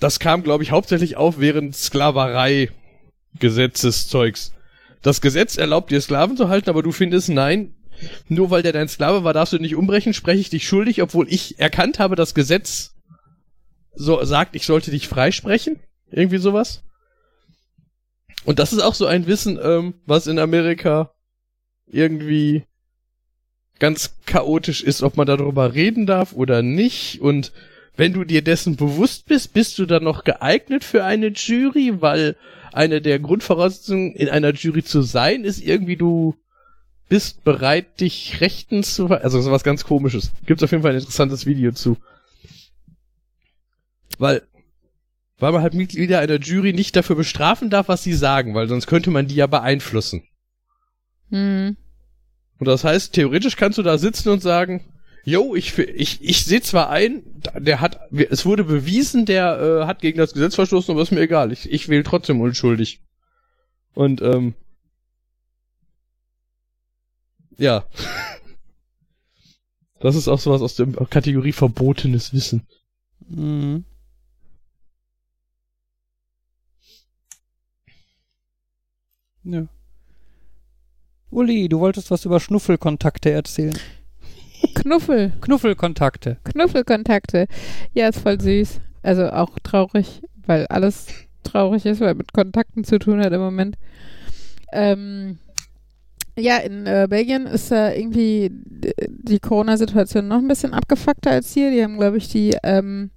das kam, glaube ich, hauptsächlich auf während Sklaverei Gesetzeszeugs. Das Gesetz erlaubt dir Sklaven zu halten, aber du findest, nein, nur weil der dein Sklave war, darfst du nicht umbrechen, spreche ich dich schuldig, obwohl ich erkannt habe, das Gesetz so sagt, ich sollte dich freisprechen. Irgendwie sowas. Und das ist auch so ein Wissen, ähm, was in Amerika irgendwie ganz chaotisch ist, ob man darüber reden darf oder nicht. Und wenn du dir dessen bewusst bist, bist du dann noch geeignet für eine Jury, weil eine der Grundvoraussetzungen in einer Jury zu sein ist irgendwie du bist bereit, dich rechtens zu, ver- also sowas ganz komisches. Gibt's auf jeden Fall ein interessantes Video zu. Weil, weil man halt Mitglieder einer Jury nicht dafür bestrafen darf, was sie sagen, weil sonst könnte man die ja beeinflussen. Hm. Und das heißt, theoretisch kannst du da sitzen und sagen, yo, ich, ich, ich sehe zwar ein, der hat, es wurde bewiesen, der äh, hat gegen das Gesetz verstoßen, aber ist mir egal. Ich, ich wähle trotzdem unschuldig. Und, ähm, ja. Das ist auch sowas aus der Kategorie verbotenes Wissen. Mhm. Ja. Uli, du wolltest was über Schnuffelkontakte erzählen. Knuffel, Knuffelkontakte. Knuffelkontakte. Ja, ist voll süß. Also auch traurig, weil alles traurig ist, weil mit Kontakten zu tun hat im Moment. Ähm, ja, in äh, Belgien ist da irgendwie d- die Corona-Situation noch ein bisschen abgefuckter als hier. Die haben, glaube ich, die, ähm,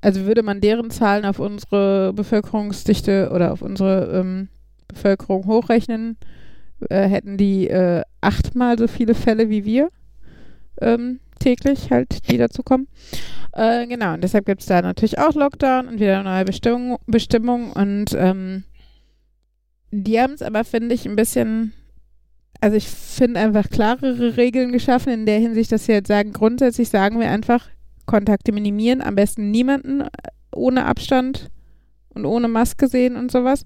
also würde man deren Zahlen auf unsere Bevölkerungsdichte oder auf unsere ähm, Bevölkerung hochrechnen, äh, hätten die äh, achtmal so viele Fälle wie wir. ähm, täglich halt, die dazu kommen. Äh, genau, und deshalb gibt es da natürlich auch Lockdown und wieder neue Bestimmung, Bestimmungen und ähm, die haben es aber, finde ich, ein bisschen, also ich finde einfach klarere Regeln geschaffen, in der Hinsicht, dass sie jetzt sagen, grundsätzlich sagen wir einfach, Kontakte minimieren, am besten niemanden äh, ohne Abstand und ohne Maske sehen und sowas.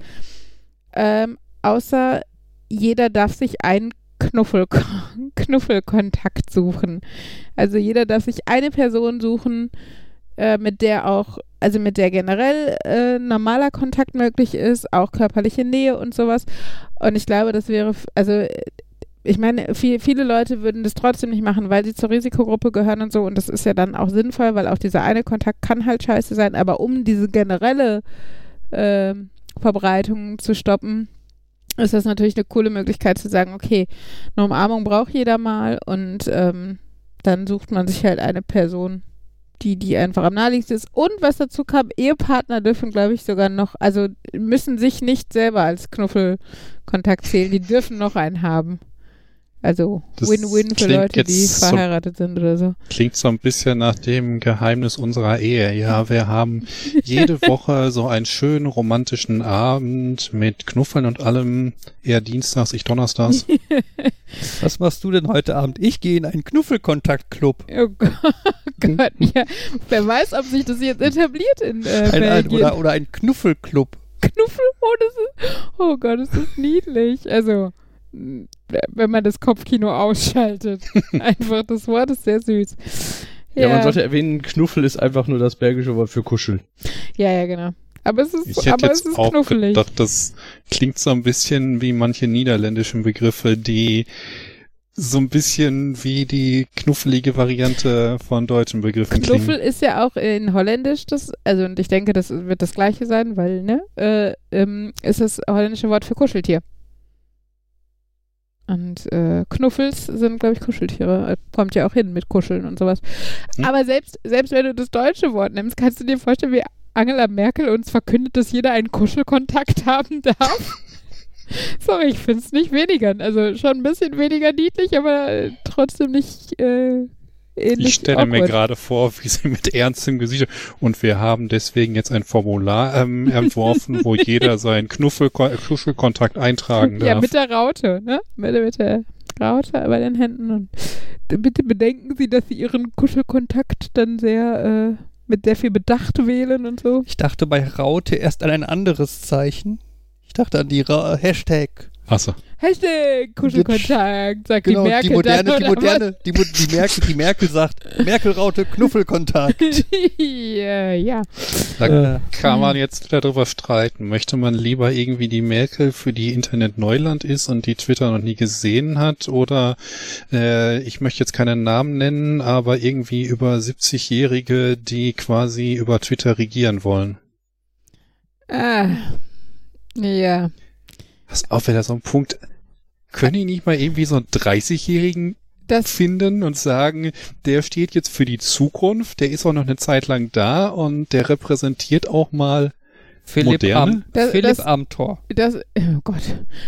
Ähm, außer jeder darf sich einen Knuffel, Knuffelkontakt suchen. Also jeder darf sich eine Person suchen, äh, mit der auch, also mit der generell äh, normaler Kontakt möglich ist, auch körperliche Nähe und sowas. Und ich glaube, das wäre, also ich meine, viel, viele Leute würden das trotzdem nicht machen, weil sie zur Risikogruppe gehören und so. Und das ist ja dann auch sinnvoll, weil auch dieser eine Kontakt kann halt scheiße sein. Aber um diese generelle äh, Verbreitung zu stoppen, ist das natürlich eine coole Möglichkeit zu sagen, okay, eine Umarmung braucht jeder mal und ähm, dann sucht man sich halt eine Person, die, die einfach am naheliegendsten ist. Und was dazu kam, Ehepartner dürfen, glaube ich, sogar noch, also müssen sich nicht selber als Knuffelkontakt zählen, die dürfen noch einen haben. Also Win-Win für klingt Leute, die so- verheiratet sind oder so. Klingt so ein bisschen nach dem Geheimnis unserer Ehe. Ja, wir haben jede Woche so einen schönen romantischen Abend mit Knuffeln und allem. Eher dienstags, ich donnerstags. Was machst du denn heute Abend? Ich gehe in einen Knuffelkontaktclub. Oh Gott, Gott, ja. Wer weiß, ob sich das jetzt etabliert in äh, Ein, ein, oder, oder ein Knuffelclub. Knuffel, oh, das ist, oh Gott, das ist niedlich. Also, wenn man das Kopfkino ausschaltet. Einfach, das Wort ist sehr süß. Ja, man sollte erwähnen, Knuffel ist einfach nur das belgische Wort für kuscheln. ja, ja, genau. Aber es ist, Ich hätte aber es jetzt ist auch knuffelig. gedacht, das klingt so ein bisschen wie manche niederländischen Begriffe, die so ein bisschen wie die knuffelige Variante von deutschen Begriffen Knuffel klingen. ist ja auch in Holländisch das, also und ich denke, das wird das gleiche sein, weil, ne, äh, ähm, ist das holländische Wort für Kuscheltier. Und äh, Knuffels sind, glaube ich, Kuscheltiere. Äh, Kommt ja auch hin mit Kuscheln und sowas. Hm. Aber selbst, selbst wenn du das deutsche Wort nimmst, kannst du dir vorstellen, wie Angela Merkel uns verkündet, dass jeder einen Kuschelkontakt haben darf? Sorry, ich finde es nicht weniger. Also schon ein bisschen weniger niedlich, aber äh, trotzdem nicht äh, Ich stelle mir awkward. gerade vor, wie sie mit ernstem Gesicht und wir haben deswegen jetzt ein Formular ähm, entworfen, wo jeder seinen Knuffel Kuschelkontakt eintragen darf. Ja, mit der Raute, ne? Mit, mit der Raute bei den Händen. Und bitte bedenken Sie, dass Sie Ihren Kuschelkontakt dann sehr äh, mit sehr viel Bedacht wählen und so. Ich dachte bei Raute erst an ein anderes Zeichen. Ich dachte an die Ra Hashtag. Achso. Hashtag Kuschelkontakt, sagt Genau, die Merkel die moderne, dann, die oder moderne, die, Mo- die Merkel, die Merkel sagt, Merkel-Raute, Knuffelkontakt. ja, ja. Da Äh, kann man jetzt wieder drüber streiten. Möchte man lieber irgendwie die Merkel für die Internet Neuland ist und die Twitter noch nie gesehen hat oder äh, ich möchte jetzt keinen Namen nennen, aber irgendwie über 70-Jährige, die quasi über Twitter regieren wollen. Ah, ja. Was auch wieder so ein Punkt. Können die nicht mal irgendwie so einen 30-Jährigen Das, finden und sagen, der steht jetzt für die Zukunft, der ist auch noch eine Zeit lang da und der repräsentiert auch mal Philipp, Moderne? Am, Das- Philipp das- Amthor. das, oh Gott.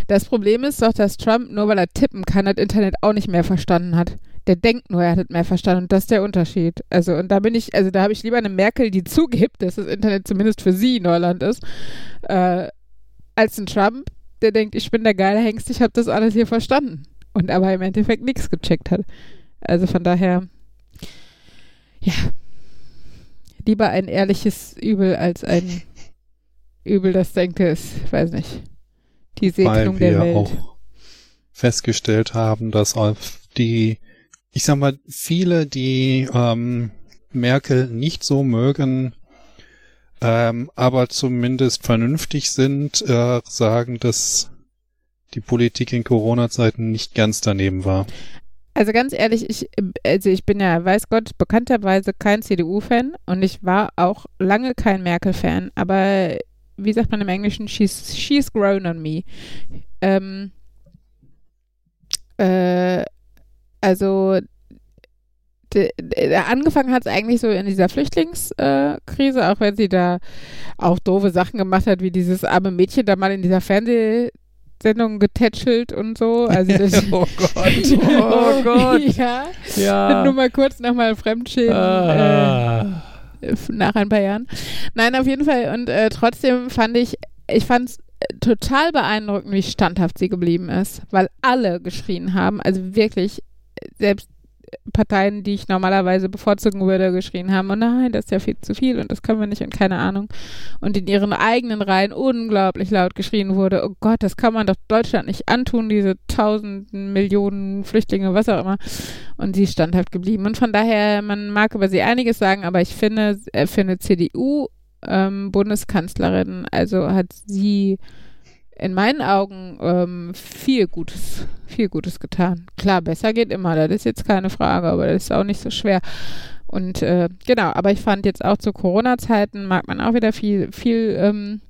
Das Problem ist doch, dass Trump, nur weil er tippen kann, das Internet auch nicht mehr verstanden hat. Der denkt nur, er hat es mehr verstanden und das ist der Unterschied. Also, und da bin ich, also da habe ich lieber eine Merkel, die zugibt, dass das Internet zumindest für sie Neuland ist, äh, als ein Trump, der denkt, ich bin der geile Hengst, ich habe das alles hier verstanden. Und aber im Endeffekt nichts gecheckt hat. Also von daher, ja, lieber ein ehrliches Übel als ein Übel, das denke ist, weiß nicht, die Segnung weil wir der Welt. auch festgestellt haben, dass auf die, ich sag mal, viele, die ähm, Merkel nicht so mögen, ähm, aber zumindest vernünftig sind, äh, sagen, dass die Politik in Corona-Zeiten nicht ganz daneben war. Also ganz ehrlich, ich, also ich bin ja, weiß Gott, bekannterweise kein CDU-Fan und ich war auch lange kein Merkel-Fan, aber wie sagt man im Englischen, she's, she's grown on me. Ähm, äh, also angefangen hat es eigentlich so in dieser Flüchtlingskrise, äh, Krise, auch wenn sie da auch doofe Sachen gemacht hat, wie dieses arme Mädchen da mal in dieser Fernseh Sendungen getätschelt und so. Also das, oh Gott, oh Gott. ja, Ja. nur mal kurz nochmal Fremdschämen. Äh, Ah. f- nach ein paar Jahren. Nein, auf jeden Fall. Und äh, trotzdem fand ich, ich fand es total beeindruckend, wie standhaft sie geblieben ist, weil alle geschrien haben, also wirklich, äh, selbst Parteien, die ich normalerweise bevorzugen würde, geschrien haben, oh nein, das ist ja viel zu viel und das können wir nicht und keine Ahnung. Und in ihren eigenen Reihen unglaublich laut geschrien wurde, oh Gott, das kann man doch Deutschland nicht antun, diese tausenden Millionen Flüchtlinge, was auch immer. Und sie ist standhaft geblieben. Und von daher, man mag über sie einiges sagen, aber ich finde, für eine CDU-Bundeskanzlerin, also hat sie in meinen Augen ähm, viel Gutes, viel Gutes getan. Klar, besser geht immer, das ist jetzt keine Frage, aber das ist auch nicht so schwer. Und äh, genau, aber ich fand jetzt auch zu Corona-Zeiten mag man auch wieder viel, viel ähm,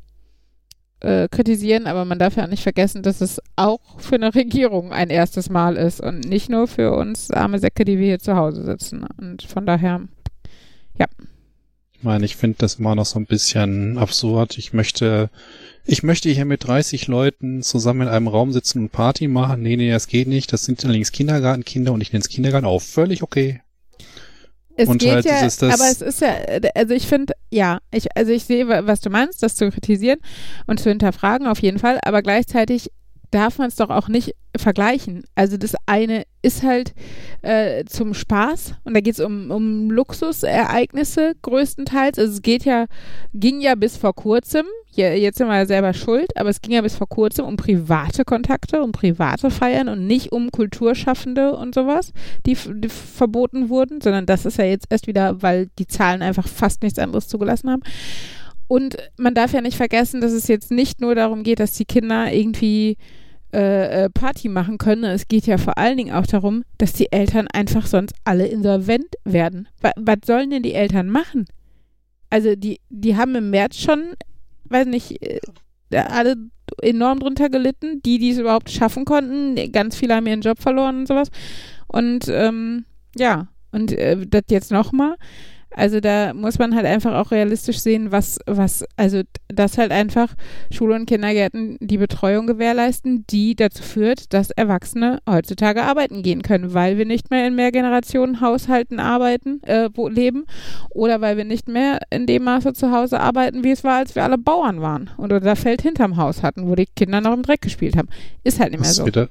äh, kritisieren, aber man darf ja auch nicht vergessen, dass es auch für eine Regierung ein erstes Mal ist und nicht nur für uns arme Säcke, die wir hier zu Hause sitzen. Und von daher, Ich meine, ich finde das immer noch so ein bisschen absurd. Ich möchte, ich möchte hier mit 30 Leuten zusammen in einem Raum sitzen und Party machen. Nee, nee, das geht nicht. Das sind allerdings Kindergartenkinder und ich nenne es Kindergarten auch völlig okay. Es Und geht halt ja, dieses- das- aber es ist ja, also ich finde, ja, ich, also ich sehe, wa- was du meinst, das zu kritisieren und zu hinterfragen auf jeden Fall, aber gleichzeitig darf man es doch auch nicht vergleichen. Also das eine ist halt äh, zum Spaß und da geht es um, um Luxusereignisse größtenteils. Also es geht ja, ging ja bis vor kurzem, ja, jetzt sind wir ja selber schuld, aber es ging ja bis vor kurzem um private Kontakte, um private Feiern und nicht um Kulturschaffende und sowas die, die verboten wurden, sondern das ist ja jetzt erst wieder, weil die Zahlen einfach fast nichts anderes zugelassen haben. Und man darf ja nicht vergessen, dass es jetzt nicht nur darum geht, dass die Kinder irgendwie äh, äh, Party machen können. Es geht ja vor allen Dingen auch darum, dass die Eltern einfach sonst alle insolvent werden. Wa was sollen denn die Eltern machen? Also die, die haben im März schon, weiß nicht, äh, alle enorm drunter gelitten, die, die es überhaupt schaffen konnten. Ganz viele haben ihren Job verloren und sowas. Und ähm, ja, und äh, das jetzt nochmal. Also da muss man halt einfach auch realistisch sehen, was, was, also dass halt einfach Schule und Kindergärten die Betreuung gewährleisten, die dazu führt, dass Erwachsene heutzutage arbeiten gehen können, weil wir nicht mehr in Mehrgenerationenhaushalten arbeiten, äh, wo leben, oder weil wir nicht mehr in dem Maße zu Hause arbeiten, wie es war, als wir alle Bauern waren und oder Feld hinterm Haus hatten, wo die Kinder noch im Dreck gespielt haben. Ist halt nicht mehr so. wieder,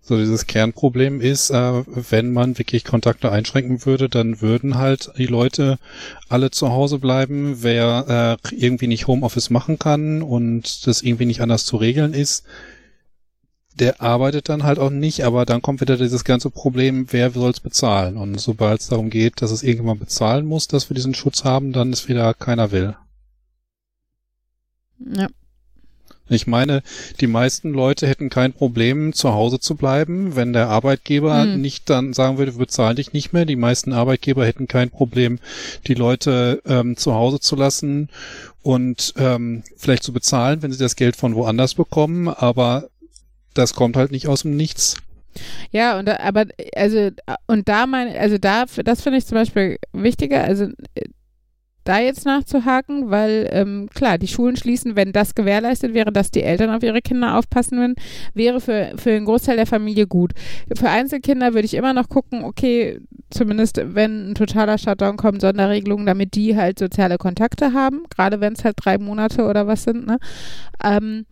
so dieses Kernproblem ist, äh, wenn man wirklich Kontakte einschränken würde, dann würden halt die Leute alle zu Hause bleiben. Wer äh, irgendwie nicht Homeoffice machen kann und das irgendwie nicht anders zu regeln ist, der arbeitet dann halt auch nicht, aber dann kommt wieder dieses ganze Problem, wer soll es bezahlen? Und sobald es darum geht, dass es irgendjemand bezahlen muss, dass wir diesen Schutz haben, dann ist wieder keiner will. Ja. Ich meine, die meisten Leute hätten kein Problem, zu Hause zu bleiben, wenn der Arbeitgeber Hm. nicht dann sagen würde, wir bezahlen dich nicht mehr. Die meisten Arbeitgeber hätten kein Problem, die Leute ähm, zu Hause zu lassen und ähm, vielleicht zu bezahlen, wenn sie das Geld von woanders bekommen. Aber das kommt halt nicht aus dem Nichts. Ja, und da, aber also und da meine, also da, das finde ich zum Beispiel wichtiger, also äh, da jetzt nachzuhaken, weil ähm, klar, die Schulen schließen, wenn das gewährleistet wäre, dass die Eltern auf ihre Kinder aufpassen würden, wäre für, für den Großteil der Familie gut. Für Einzelkinder würde ich immer noch gucken, okay, zumindest wenn ein totaler Shutdown kommt, Sonderregelungen, damit die halt soziale Kontakte haben, gerade wenn es halt drei Monate oder was sind, ne? Ähm,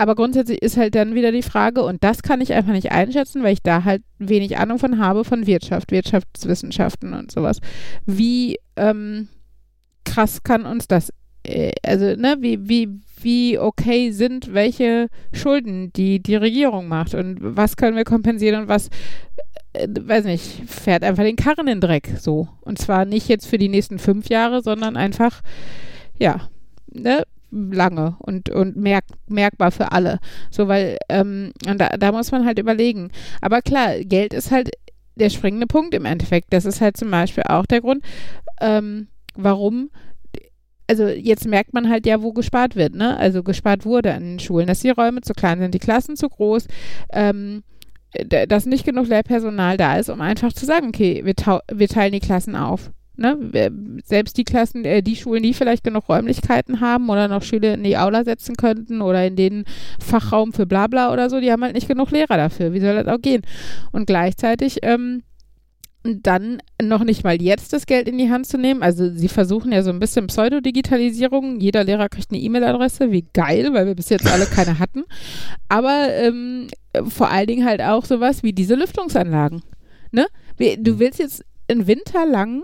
aber grundsätzlich ist halt dann wieder die Frage, und das kann ich einfach nicht einschätzen, weil ich da halt wenig Ahnung von habe, von Wirtschaft, Wirtschaftswissenschaften und sowas. Wie ähm, krass kann uns das, äh, also, ne, wie, wie, wie okay sind welche Schulden, die die Regierung macht und was können wir kompensieren und was, äh, weiß nicht, fährt einfach den Karren in den Dreck, so. Und zwar nicht jetzt für die nächsten fünf Jahre, sondern einfach, ja, ne, lange und, und merk, merkbar für alle. So, weil, ähm, und da, da muss man halt überlegen. Aber klar, Geld ist halt der springende Punkt im Endeffekt. Das ist halt zum Beispiel auch der Grund, ähm, warum also jetzt merkt man halt ja, wo gespart wird, ne? Also gespart wurde an den Schulen, dass die Räume zu klein sind, die Klassen zu groß, ähm, dass nicht genug Lehrpersonal da ist, um einfach zu sagen, okay, wir, wir teilen die Klassen auf. ne, selbst die Klassen, äh, die Schulen, die vielleicht genug Räumlichkeiten haben oder noch Schüler in die Aula setzen könnten oder in den Fachraum für Blabla oder so, die haben halt nicht genug Lehrer dafür. Wie soll das auch gehen? Und gleichzeitig ähm, dann noch nicht mal jetzt das Geld in die Hand zu nehmen. Also sie versuchen ja so ein bisschen Pseudodigitalisierung. Jeder Lehrer kriegt eine E-Mail-Adresse. Wie geil, weil wir bis jetzt alle keine hatten. Aber ähm, vor allen Dingen halt auch sowas wie diese Lüftungsanlagen. Ne? Du willst jetzt einen Winter lang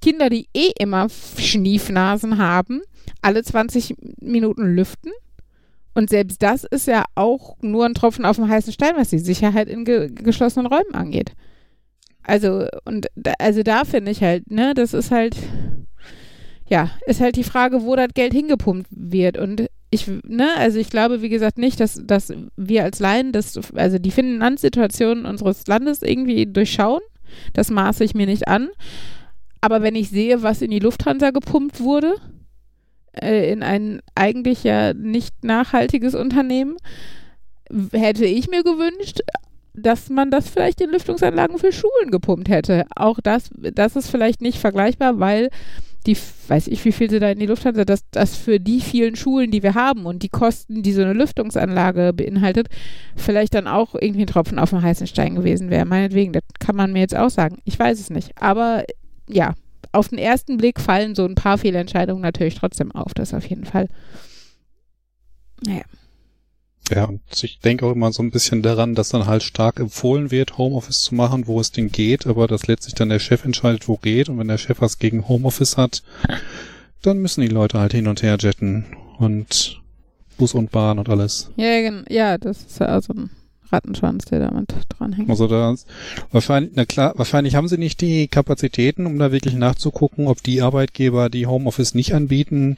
Kinder, die eh immer Schniefnasen haben, alle 20 Minuten lüften. Und selbst das ist ja auch nur ein Tropfen auf dem heißen Stein, was die Sicherheit in ge geschlossenen Räumen angeht. Also, und da, also da finde ich halt, ne, das ist halt, ja, ist halt die Frage, wo das Geld hingepumpt wird. Und ich, ne, also ich glaube, wie gesagt, nicht, dass, dass wir als Laien das, also die Finanzsituation unseres Landes irgendwie durchschauen. Das maße ich mir nicht an. Aber wenn ich sehe, was in die Lufthansa gepumpt wurde, äh, in ein eigentlich ja nicht nachhaltiges Unternehmen, hätte ich mir gewünscht, dass man das vielleicht in Lüftungsanlagen für Schulen gepumpt hätte. Auch das, das ist vielleicht nicht vergleichbar, weil die, weiß ich, wie viel sie da in die Lufthansa, dass das für die vielen Schulen, die wir haben und die Kosten, die so eine Lüftungsanlage beinhaltet, vielleicht dann auch irgendwie ein Tropfen auf den heißen Stein gewesen wäre. Meinetwegen, das kann man mir jetzt auch sagen. Ich weiß es nicht. Aber ja, auf den ersten Blick fallen so ein paar Fehlentscheidungen natürlich trotzdem auf, das auf jeden Fall. Naja. Ja, und ich denke auch immer so ein bisschen daran, dass dann halt stark empfohlen wird, Homeoffice zu machen, wo es denn geht, aber dass letztlich dann der Chef entscheidet, wo geht. Und wenn der Chef was gegen Homeoffice hat, dann müssen die Leute halt hin und her jetten und Bus und Bahn und alles. Ja, ja, das ist ja auch so ein Rattenschwanz, der damit dranhängt. Also da wahrscheinlich, na klar, wahrscheinlich haben sie nicht die Kapazitäten, um da wirklich nachzugucken, ob die Arbeitgeber, die Homeoffice nicht anbieten,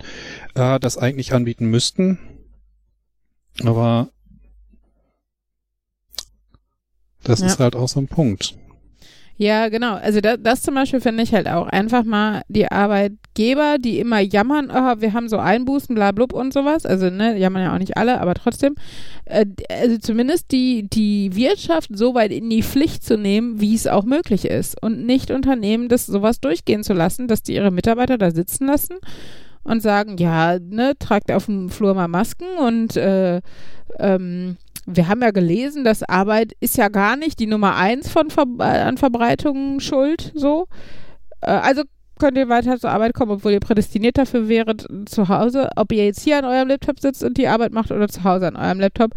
äh, das eigentlich anbieten müssten. Aber das Ja. ist halt auch so ein Punkt. Ja, genau. Also das, das zum Beispiel finde ich halt auch einfach mal die Arbeitgeber, die immer jammern, oh, wir haben so Einbußen, bla blub und sowas. Also ne, jammern ja auch nicht alle, aber trotzdem. Äh, also zumindest die, die Wirtschaft so weit in die Pflicht zu nehmen, wie es auch möglich ist. Und nicht Unternehmen, das sowas durchgehen zu lassen, dass die ihre Mitarbeiter da sitzen lassen und sagen, ja, ne, tragt auf dem Flur mal Masken und äh, ähm, wir haben ja gelesen, dass Arbeit ist ja gar nicht die Nummer eins von Ver an Verbreitungen schuld, so. Äh, also könnt ihr weiter zur Arbeit kommen, obwohl ihr prädestiniert dafür wäret zu Hause, ob ihr jetzt hier an eurem Laptop sitzt und die Arbeit macht oder zu Hause an eurem Laptop.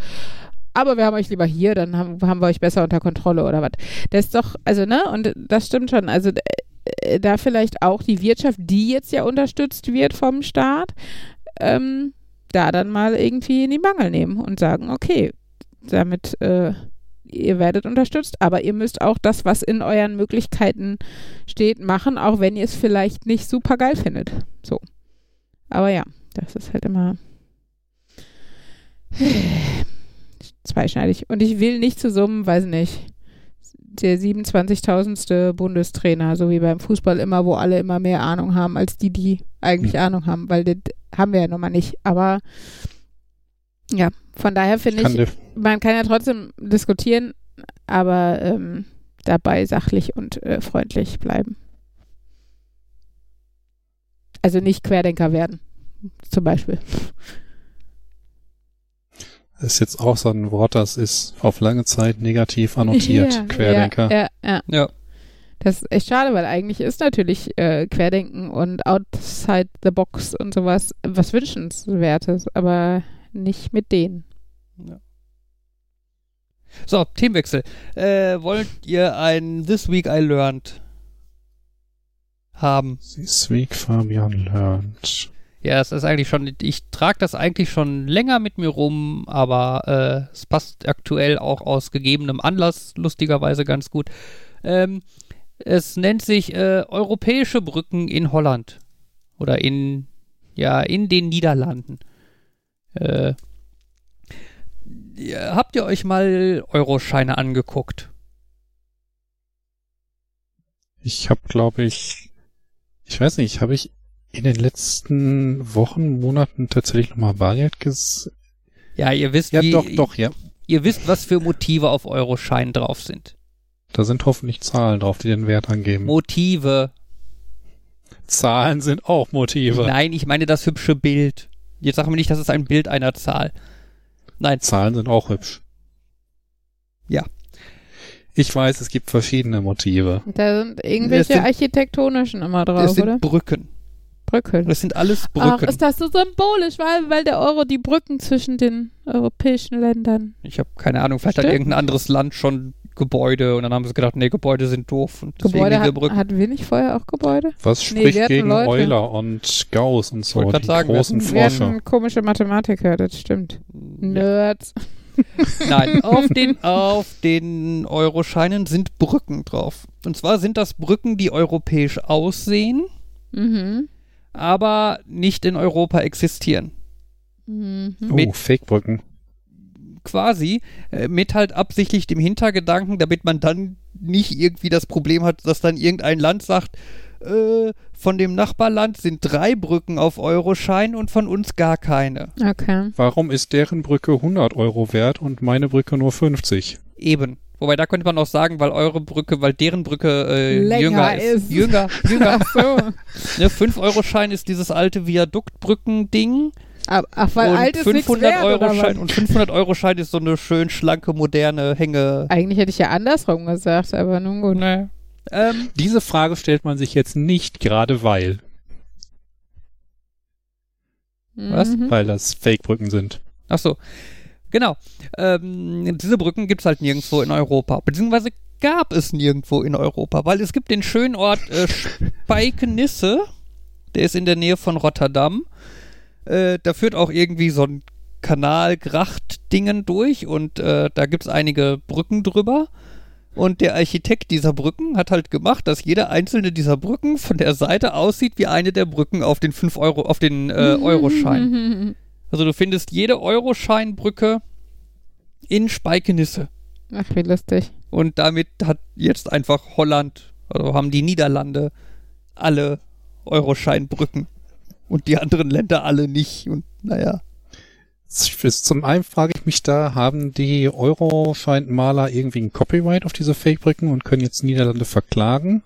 Aber wir haben euch lieber hier, dann haben, haben wir euch besser unter Kontrolle oder was. Das ist doch, also, ne, und das stimmt schon. Also, äh, da vielleicht auch die Wirtschaft, die jetzt ja unterstützt wird vom Staat, ähm, da dann mal irgendwie in die Mangel nehmen und sagen, okay, damit äh, ihr werdet unterstützt, aber ihr müsst auch das, was in euren Möglichkeiten steht, machen, auch wenn ihr es vielleicht nicht super geil findet. So. Aber ja, das ist halt immer zweischneidig. Und ich will nicht zu summen, weiß nicht, der 27.000. Bundestrainer, so wie beim Fußball immer, wo alle immer mehr Ahnung haben, als die, die eigentlich Ahnung haben, weil das haben wir ja nun mal nicht. Aber ja, von daher finde ich, der, man kann ja trotzdem diskutieren, aber ähm, dabei sachlich und äh, freundlich bleiben. Also nicht Querdenker werden, zum Beispiel. Ist jetzt auch so ein Wort, das ist auf lange Zeit negativ annotiert. Ja, Querdenker. Ja, ja, ja. Ja. Das ist echt schade, weil eigentlich ist natürlich äh, Querdenken und outside the box und sowas was wünschenswertes, aber nicht mit denen. So, Themenwechsel. Äh, wollt ihr ein This Week I Learned haben? This week Fabian learned. Ja, es ist eigentlich schon, ich trage das eigentlich schon länger mit mir rum, aber äh, es passt aktuell auch aus gegebenem Anlass lustigerweise ganz gut. Ähm, es nennt sich äh, Europäische Brücken in Holland. Oder in, ja, in den Niederlanden. Äh, habt ihr euch mal Euroscheine angeguckt? Ich habe, glaube ich, ich weiß nicht, habe ich in den letzten Wochen, Monaten tatsächlich nochmal Bargeld ges... Ja, ihr wisst, Ja, wie, doch, doch, ja. ihr wisst, was für Motive auf Euroscheinen drauf sind. Da sind hoffentlich Zahlen drauf, die den Wert angeben. Motive. Zahlen sind auch Motive. Nein, ich meine das hübsche Bild. Jetzt sagen wir nicht, das ist ein Bild einer Zahl. Nein. Zahlen sind auch hübsch. Ja. Ich weiß, es gibt verschiedene Motive. Da sind irgendwelche sind- architektonischen immer Das drauf, sind oder? Brücken. Brücken. Das sind alles Ach, Brücken. ist das so symbolisch, weil, weil der Euro die Brücken zwischen den europäischen Ländern. ich habe keine Ahnung, vielleicht hat Stimmt. irgendein anderes Land schon Gebäude und dann haben sie gedacht, nee, Gebäude sind doof. Und deswegen Gebäude hat, Brücken. hatten wir nicht vorher auch Gebäude? Was Nee, spricht wir hatten gegen Leute. Euler und Gauss und so, die sagen, wir großen hatten- Wir Forscher? hatten komische Mathematiker, das stimmt. Nerds. Nein, auf den, auf den Euroscheinen sind Brücken drauf. Und zwar sind das Brücken, die europäisch aussehen, Mhm. Aber nicht in Europa existieren. Mhm. Oh, mit- Fake-Brücken. Quasi äh, mit halt absichtlich dem Hintergedanken, damit man dann nicht irgendwie das Problem hat, dass dann irgendein Land sagt, äh, von dem Nachbarland sind drei Brücken auf Euroschein und von uns gar keine. Okay. Warum ist deren Brücke 100 Euro wert und meine Brücke nur 50? Eben. Wobei da könnte man auch sagen, weil eure Brücke, weil deren Brücke äh, Länger jünger ist. ist. Jünger, jünger. Ach so. Ne, 5-Euro-Schein ist dieses alte Viaduktbrücken-Ding. Ach, weil und alt ist nichts 500 wert, oder was? Euro-Schein und 500 Euro-Schein ist so eine schön schlanke, moderne Hänge. Eigentlich hätte ich ja andersrum gesagt, aber nun gut. Ne. Ähm, Diese Frage stellt man sich jetzt nicht gerade weil, Was? Mhm. weil das Fake-Brücken sind. ach so. Genau. Ähm, diese Brücken gibt es halt nirgendwo in Europa. Beziehungsweise gab es nirgendwo in Europa, weil es gibt den schönen Ort äh, Speikenisse. Der ist in der Nähe von Rotterdam. Äh, da führt auch irgendwie so ein Kanal, Gracht-Dingen durch und äh, da gibt es einige Brücken drüber. Und der Architekt dieser Brücken hat halt gemacht, dass jede einzelne dieser Brücken von der Seite aussieht wie eine der Brücken auf den 5 Euro, auf den äh, Euroschein. Also du findest jede Euroscheinbrücke in Speikenisse. Ach, wie lustig. Und damit hat jetzt einfach Holland, also haben die Niederlande alle Euroscheinbrücken. Und die anderen Länder alle nicht. Und naja. Zum einen frage ich mich da, haben die Euro-Scheinmaler irgendwie ein Copyright auf diese Fake-Brücken und können jetzt Niederlande verklagen?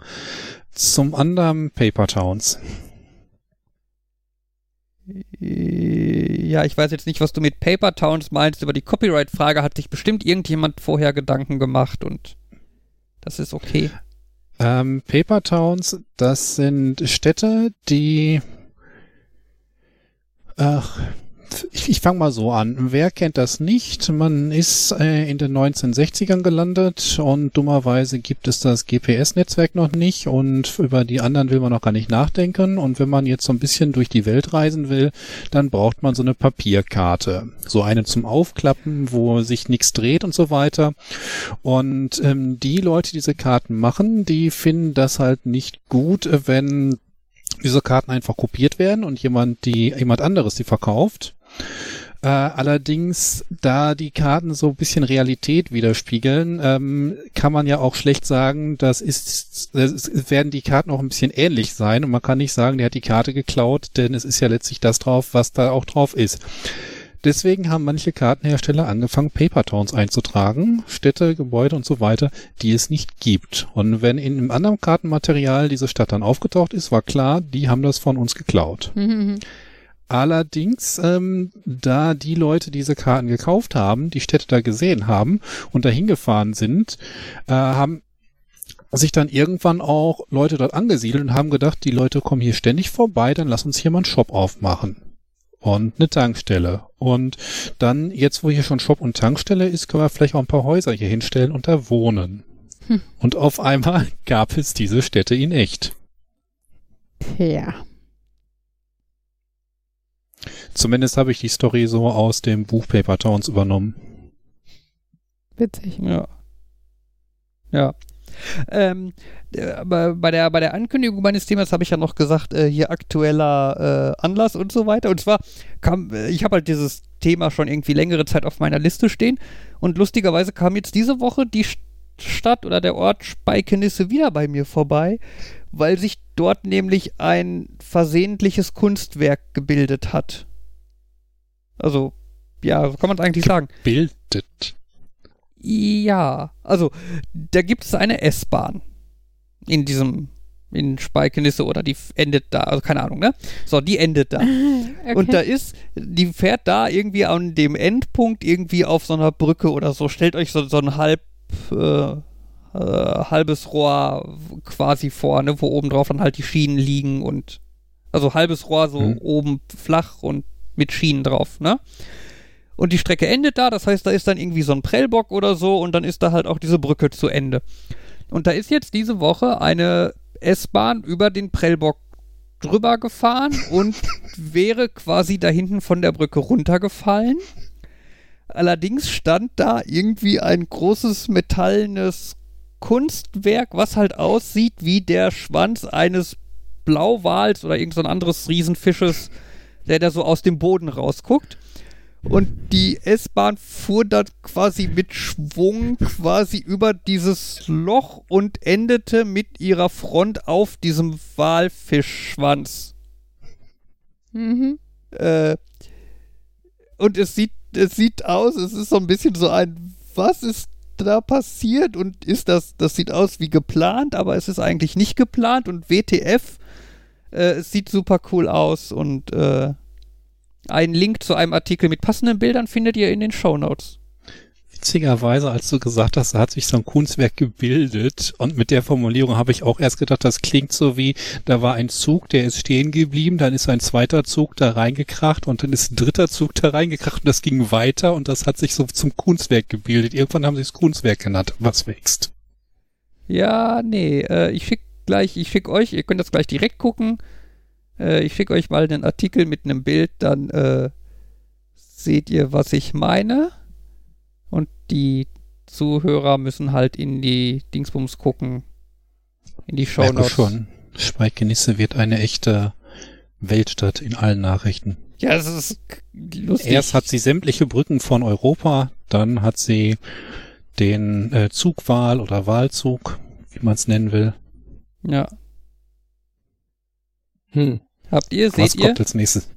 Zum anderen Paper Towns. Ja, ich weiß jetzt nicht, was du mit Paper Towns meinst. Über die Copyright-Frage hat sich bestimmt irgendjemand vorher Gedanken gemacht und das ist okay. Ähm, Paper Towns, das sind Städte, die. Ach, ich, ich fange mal so an. Wer kennt das nicht? Man ist äh, in den 1960ern gelandet und dummerweise gibt es das GPS-Netzwerk noch nicht und über die anderen will man noch gar nicht nachdenken. Und wenn man jetzt so ein bisschen durch die Welt reisen will, dann braucht man so eine Papierkarte. So eine zum Aufklappen, wo sich nichts dreht und so weiter. Und ähm, die Leute, die diese Karten machen, die finden das halt nicht gut, wenn diese Karten einfach kopiert werden und jemand die jemand anderes die verkauft. Äh, allerdings, da die Karten so ein bisschen Realität widerspiegeln, ähm, kann man ja auch schlecht sagen, das ist, es werden die Karten auch ein bisschen ähnlich sein und man kann nicht sagen, der hat die Karte geklaut, denn es ist ja letztlich das drauf, was da auch drauf ist. Deswegen haben manche Kartenhersteller angefangen, Paper Towns einzutragen, Städte, Gebäude und so weiter, die es nicht gibt. Und wenn in einem anderen Kartenmaterial diese Stadt dann aufgetaucht ist, war klar, die haben das von uns geklaut. Allerdings, ähm, da die Leute diese Karten gekauft haben, die Städte da gesehen haben und dahin gefahren sind, äh, haben sich dann irgendwann auch Leute dort angesiedelt und haben gedacht, die Leute kommen hier ständig vorbei, dann lass uns hier mal einen Shop aufmachen. Und eine Tankstelle. Und dann, jetzt wo hier schon Shop und Tankstelle ist, können wir vielleicht auch ein paar Häuser hier hinstellen und da wohnen. Hm. Und auf einmal gab es diese Städte in echt. Ja. Zumindest habe ich die Story so aus dem Buch Paper Towns übernommen. Witzig. Ja. Ja. Ähm, äh, aber bei der, bei der Ankündigung meines Themas habe ich ja noch gesagt, äh, hier aktueller äh, Anlass und so weiter. Und zwar kam, äh, ich habe halt dieses Thema schon irgendwie längere Zeit auf meiner Liste stehen. Und lustigerweise kam jetzt diese Woche die St- Stadt oder der Ort Speikenisse wieder bei mir vorbei, weil sich dort nämlich ein versehentliches Kunstwerk gebildet hat. Also, ja, so kann man es eigentlich sagen. Bildet. Ja, also da gibt es eine S-Bahn in diesem in Speikenisse oder die endet da, also keine Ahnung, ne? So, die endet da. Okay. Und da ist, die fährt da irgendwie an dem Endpunkt irgendwie auf so einer Brücke oder so. Stellt euch so, so ein halb, äh, äh, halbes Rohr quasi vor, ne, wo oben drauf dann halt die Schienen liegen und, also halbes Rohr so Mhm. oben flach und mit Schienen drauf, ne? Und die Strecke endet da, das heißt, da ist dann irgendwie so ein Prellbock oder so und dann ist da halt auch diese Brücke zu Ende. Und da ist jetzt diese Woche eine S-Bahn über den Prellbock drüber gefahren und wäre quasi da hinten von der Brücke runtergefallen. Allerdings stand da irgendwie ein großes metallenes Kunstwerk, was halt aussieht wie der Schwanz eines Blauwals oder irgend so anderes Riesenfisches, der da so aus dem Boden rausguckt. Und die S-Bahn fuhr dann quasi mit Schwung quasi über dieses Loch und endete mit ihrer Front auf diesem Walfischschwanz. Mhm. Äh, und es sieht, es sieht aus, es ist so ein bisschen so ein, was ist da passiert und ist das, das sieht aus wie geplant, aber es ist eigentlich nicht geplant und WTF, äh, es sieht super cool aus und äh, einen Link zu einem Artikel mit passenden Bildern findet ihr in den Shownotes. Witzigerweise, als du gesagt hast, da hat sich so ein Kunstwerk gebildet und mit der Formulierung habe ich auch erst gedacht, das klingt so wie, da war ein Zug, der ist stehen geblieben, dann ist ein zweiter Zug da reingekracht und dann ist ein dritter Zug da reingekracht und das ging weiter und das hat sich so zum Kunstwerk gebildet. Irgendwann haben sie es Kunstwerk genannt, was wächst. Ja, nee, äh, ich schick gleich, ich schick euch, ihr könnt das gleich direkt gucken. Äh, ich schick euch mal einen Artikel mit einem Bild, dann äh, seht ihr, was ich meine. Und die Zuhörer müssen halt in die Dingsbums gucken. In die Merke Shownotes. schon, Speikenisse wird eine echte Weltstadt in allen Nachrichten. Ja, das ist lustig. Erst hat sie sämtliche Brücken von Europa, dann hat sie den äh, Zugwahl oder Wahlzug, wie man es nennen will. Ja. Hm. Habt ihr, Was seht ihr? kommt als nächstes?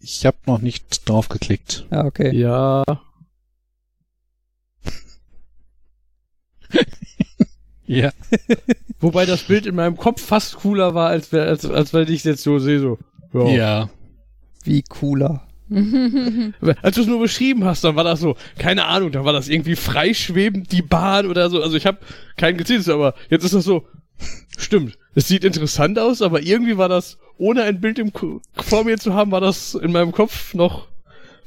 Ich habe noch nicht drauf geklickt. Ja, okay. Ja. Ja. Wobei das Bild in meinem Kopf fast cooler war, als, wer- als, als weil ich es jetzt so sehe. So. Ja. Ja. Wie cooler. Als du es nur beschrieben hast, dann war das so, keine Ahnung, dann war das irgendwie freischwebend, die Bahn oder so. Also ich habe keinen gezählt, aber jetzt ist das so, stimmt, es sieht interessant aus, aber irgendwie war das, ohne ein Bild im, vor mir zu haben, war das in meinem Kopf noch,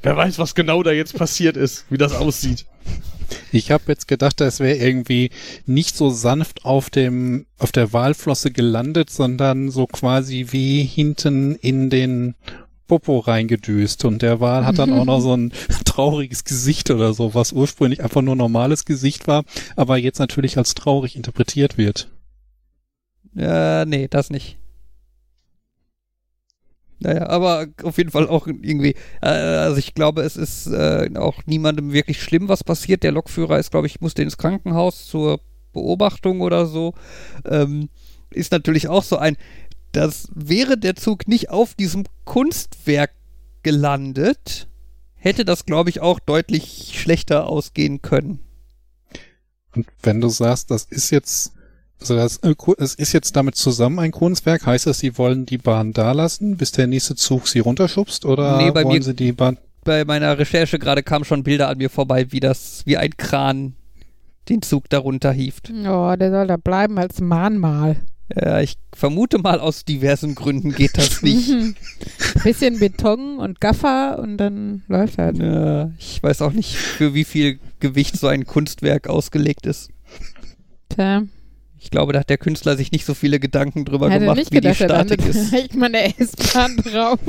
wer weiß, was genau da jetzt passiert ist, wie das aussieht. Ich habe jetzt gedacht, das wäre irgendwie nicht so sanft auf dem auf der Walflosse gelandet, sondern so quasi wie hinten in den Popo reingedüst und der Wal hat dann auch noch so ein trauriges Gesicht oder so, was ursprünglich einfach nur normales Gesicht war, aber jetzt natürlich als traurig interpretiert wird. Ja, nee, das nicht. Naja, aber auf jeden Fall auch irgendwie, äh, also ich glaube, es ist äh, auch niemandem wirklich schlimm, was passiert. Der Lokführer ist, glaube ich, musste ins Krankenhaus zur Beobachtung oder so. Ähm, ist natürlich auch so ein, das wäre der Zug nicht auf diesem Kunstwerk gelandet, hätte das, glaube ich, auch deutlich schlechter ausgehen können. Und wenn du sagst, das ist jetzt, also das, es ist jetzt damit zusammen ein Kunstwerk, heißt das, sie wollen die Bahn da lassen, bis der nächste Zug sie runterschubst oder Nee, bei wollen mir- sie die Bahn? bei meiner Recherche gerade kamen schon Bilder an mir vorbei, wie das, wie ein Kran den Zug darunter hieft. Oh, der soll da bleiben als Mahnmal. Ja, ich vermute mal, aus diversen Gründen geht das nicht. Bisschen Beton und Gaffer und dann läuft halt. ja, ich weiß auch nicht, für wie viel Gewicht so ein Kunstwerk ausgelegt ist. Tja, Ich glaube, da hat der Künstler sich nicht so viele Gedanken drüber hätte gemacht, nicht wie die gedacht, da Statik landet ist. echt mal eine S-Bahn drauf.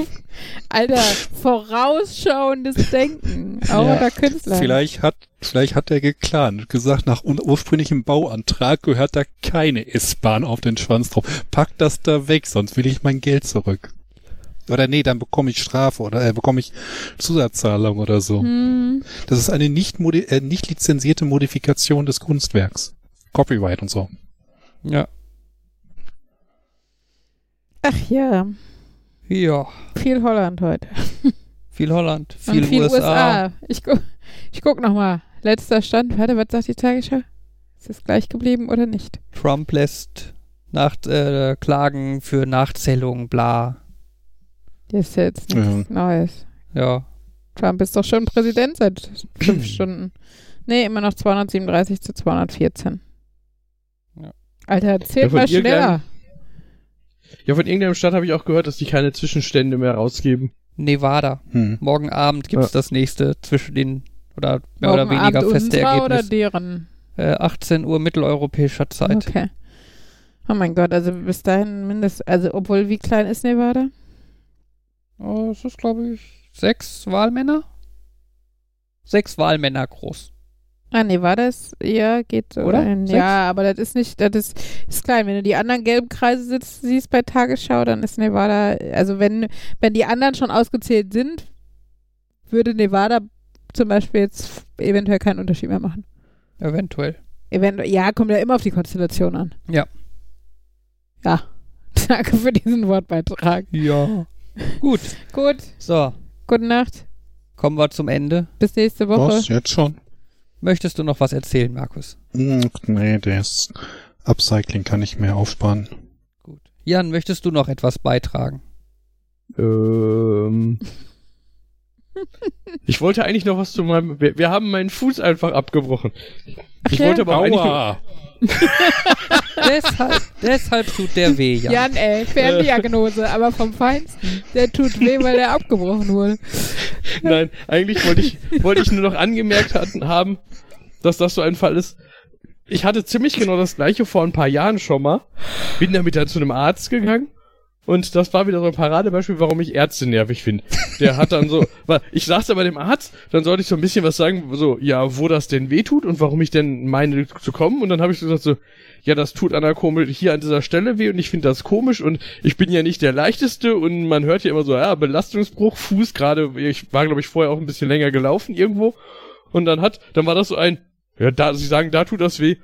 Alter, vorausschauendes Denken. Auch Ja. der Künstler. Vielleicht hat, vielleicht hat er geplant und gesagt, nach ursprünglichem Bauantrag gehört da keine S-Bahn auf den Schwanz drauf. Pack das da weg, sonst will ich mein Geld zurück. Oder nee, dann bekomme ich Strafe oder äh, bekomme ich Zusatzzahlung oder so. Hm. Das ist eine nicht, modi äh, nicht lizenzierte Modifikation des Kunstwerks. Copyright und so. Ja. Ach ja, Ja, viel Holland heute. viel Holland, viel, und viel USA. USA. Ich, gu ich guck nochmal. Letzter Stand. Warte, was sagt die Tagesschau? Ist es gleich geblieben oder nicht? Trump lässt Nach, äh, Klagen für Nachzählung, bla. Das ist jetzt nichts Neues. Ja. Trump ist doch schon Präsident seit fünf Stunden. Nee, immer noch 237 zu 214. Ja. Alter, Ja, zählt von mal schneller. Ja, von irgendeinem Stadt habe ich auch gehört, dass die keine Zwischenstände mehr rausgeben. Nevada. Hm. Morgen Abend gibt's Ja. das nächste zwischen den, oder mehr Morgen oder weniger Abend feste unserer oder Ergebnis. deren? Äh, 18 Uhr mitteleuropäischer Zeit. Okay. Oh mein Gott, also bis dahin mindestens, also obwohl, wie klein ist Nevada? Oh, es ist, glaube ich, sechs Wahlmänner? Sechs Wahlmänner groß. Ah, Nevada ist, ja, geht so. Oder? Ein, ja, aber das ist nicht, das ist, ist klein. Wenn du die anderen gelben Kreise sitzt, siehst bei Tagesschau, dann ist Nevada, also wenn, wenn die anderen schon ausgezählt sind, würde Nevada zum Beispiel jetzt eventuell keinen Unterschied mehr machen. Eventuell. Eventuell, ja, kommt ja immer auf die Konstellation an. Ja. Ja. Danke für diesen Wortbeitrag. Ja. Gut. Gut, So, gute Nacht. kommen wir zum Ende. Bis nächste Woche. Was, jetzt schon? Möchtest du noch was erzählen, Markus? Hm, Nee, das Upcycling kann ich mehr aufsparen. Gut. Jan, möchtest du noch etwas beitragen? Ähm. Ich wollte eigentlich noch was zu meinem. Wir, wir haben meinen Fuß einfach abgebrochen. Ich ja? wollte aber auch eigentlich. nur- Aua! deshalb, deshalb tut der weh, Jan. Jan, ey, Ferndiagnose, aber vom Feinsten. Der tut weh, weil der abgebrochen wurde. Nein, eigentlich wollte ich, wollte ich nur noch angemerkt hatten, haben, dass das so ein Fall ist. Ich hatte ziemlich genau das gleiche vor ein paar Jahren schon mal. Bin damit dann zu einem Arzt gegangen. Und das war wieder so ein Paradebeispiel, warum ich Ärzte nervig finde. Der hat dann so, weil ich saß da bei dem Arzt, dann sollte ich so ein bisschen was sagen, so, ja, wo das denn weh tut und warum ich denn meine zu kommen. Und dann habe ich so gesagt so, ja, das tut an der Komel hier an dieser Stelle weh und ich finde das komisch und ich bin ja nicht der leichteste und man hört ja immer so, ja, Belastungsbruch, Fuß gerade, ich war glaube ich vorher auch ein bisschen länger gelaufen irgendwo und dann hat, dann war das so ein, ja, da, sie sagen, da tut das weh.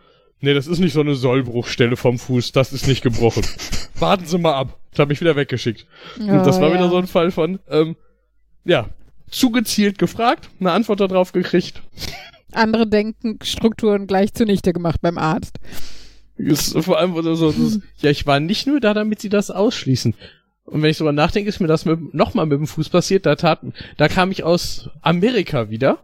Nee, das ist nicht so eine Sollbruchstelle vom Fuß, das ist nicht gebrochen. Warten Sie mal ab. Das habe ich wieder weggeschickt. und das war wieder so ein Fall von, ähm, ja, zu gezielt gefragt, eine Antwort darauf gekriegt. Andere Denkenstrukturen gleich zunichte gemacht beim Arzt. Ist vor allem so, so das, ja, ich war nicht nur da, damit sie das ausschließen. Und wenn ich drüber nachdenke, ist mir das nochmal mit dem Fuß passiert. Da tat, da kam ich aus Amerika wieder,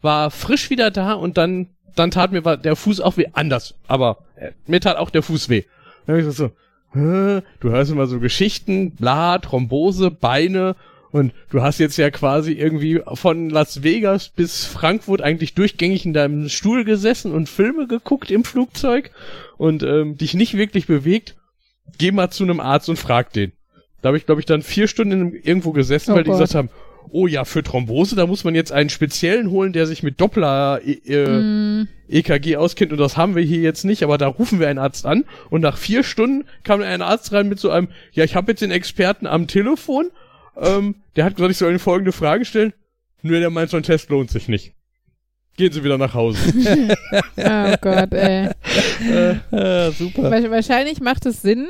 war frisch wieder da und dann, dann tat mir der Fuß auch weh. Anders, aber äh, mir tat auch der Fuß weh. Dann hab ich so, hä, du hörst immer so Geschichten, bla, Thrombose, Beine und du hast jetzt ja quasi irgendwie von Las Vegas bis Frankfurt eigentlich durchgängig in deinem Stuhl gesessen und Filme geguckt im Flugzeug und ähm, dich nicht wirklich bewegt. Geh mal zu einem Arzt und frag den. Da habe ich, glaube ich, dann vier Stunden irgendwo gesessen, Oh weil die Gott. gesagt haben, oh ja, für Thrombose, da muss man jetzt einen speziellen holen, der sich mit Doppler äh, äh, Mm, EKG auskennt und das haben wir hier jetzt nicht, aber da rufen wir einen Arzt an und nach vier Stunden kam ein Arzt rein mit so einem, ja, ich habe jetzt den Experten am Telefon, ähm, der hat gesagt, ich soll Ihnen folgende Frage stellen. Nö, der meint, so ein Test lohnt sich nicht. Gehen Sie wieder nach Hause. oh Gott, ey. Äh, super. Wa- Wahrscheinlich macht es Sinn,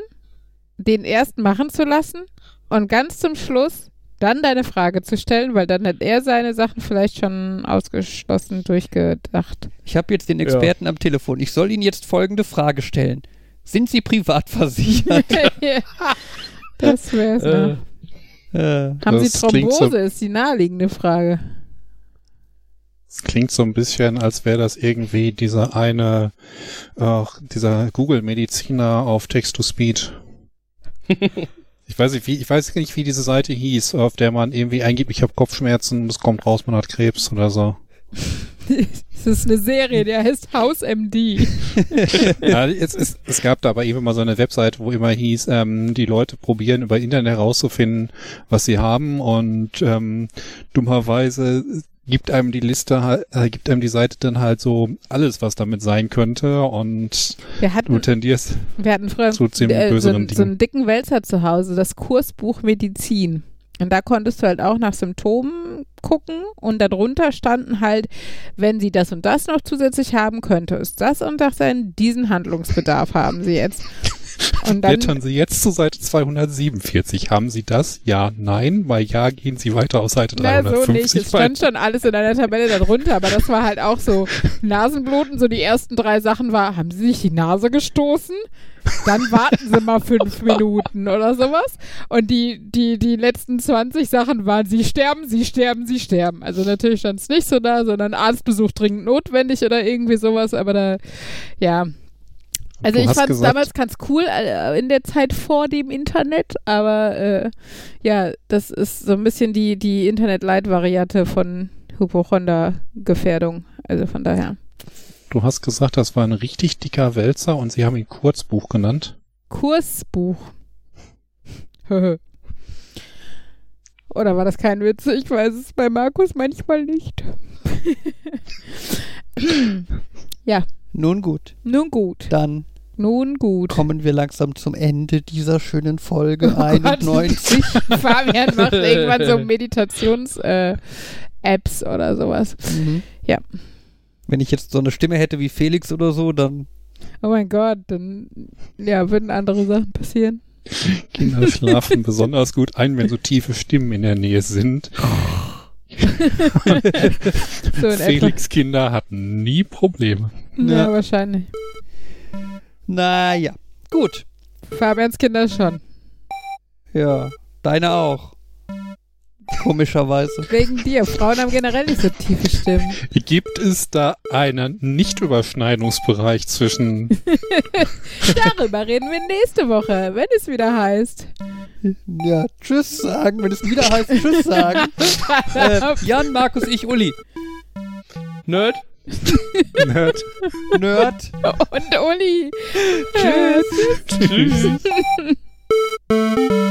den erst machen zu lassen und ganz zum Schluss dann deine Frage zu stellen, weil dann hat er seine Sachen vielleicht schon ausgeschlossen durchgedacht. Ich habe jetzt den Experten am Telefon. Ich soll Ihnen jetzt folgende Frage stellen. Sind Sie privat versichert? das wär's, ne? äh, Haben Sie Thrombose, so- ist die naheliegende Frage. Es klingt so ein bisschen, als wäre das irgendwie dieser eine, äh, dieser Google-Mediziner auf Text-to-Speech. ich weiß nicht, wie, ich weiß nicht, wie diese Seite hieß, auf der man irgendwie eingibt, ich habe Kopfschmerzen, es kommt raus, man hat Krebs oder so. Es ist eine Serie, der heißt House MD. ja, es, es, es gab da aber eben mal so eine Webseite, wo immer hieß, ähm, die Leute probieren über Internet herauszufinden, was sie haben und ähm, dummerweise gibt einem die Liste, halt- äh, gibt einem die Seite dann halt so alles, was damit sein könnte und Wir du hatten, tendierst wir hatten früher zu ziemlich äh, so, böseren so Dingen. einen dicken Wälzer zu Hause, das Kursbuch Medizin. Und da konntest du halt auch nach Symptomen gucken und darunter standen halt, wenn sie das und das noch zusätzlich haben, könnte es das und das sein, diesen Handlungsbedarf haben sie jetzt. Und dann, Blättern Sie jetzt zu Seite 247. Haben Sie das? Ja, nein. Bei Ja gehen Sie weiter auf Seite na, 350 so nicht. Es stand schon alles in einer Tabelle darunter, aber das war halt auch so Nasenbluten. So die ersten drei Sachen war, haben Sie sich die Nase gestoßen? Dann warten Sie mal fünf Minuten oder sowas. Und die, die, die letzten 20 Sachen waren, Sie sterben, Sie sterben, Sie sterben. Also natürlich stand es nicht so da, sondern Arztbesuch dringend notwendig oder irgendwie sowas, aber da, ja. Also ich fand es damals ganz cool äh, in der Zeit vor dem Internet, aber äh, ja, das ist so ein bisschen die, die Internet-Light-Variante von Hypochonder-Gefährdung. Also von daher. Du hast gesagt, das war ein richtig dicker Wälzer und Sie haben ihn Kurzbuch genannt. Kursbuch. Oder war das kein Witz? Ich weiß es bei Markus manchmal nicht. Nun gut, Nun gut. dann Nun gut. kommen wir langsam zum Ende dieser schönen Folge Oh Gott. 91. Fabian macht irgendwann so Meditations-Apps oder sowas. Mhm. Ja. Wenn ich jetzt so eine Stimme hätte wie Felix oder so, dann Oh mein Gott, dann ja, würden andere Sachen passieren. Kinder schlafen besonders gut ein, wenn so tiefe Stimmen in der Nähe sind. So in etwa. Felix Kinder hatten nie Probleme. Ja, Ja. wahrscheinlich. naja, gut. Fabians Kinder schon. Ja, deine auch. Komischerweise. Wegen dir. Frauen haben generell nicht so tiefe Stimmen. Gibt es da einen Nicht-Überschneidungsbereich zwischen Darüber reden wir nächste Woche, wenn es wieder heißt. Ja, tschüss sagen, wenn es wieder heißt tschüss sagen. äh, Jan, Markus, ich, Uli. Nerd? Nerd? Nerd. Und Uli. Tschüss. Tschüss.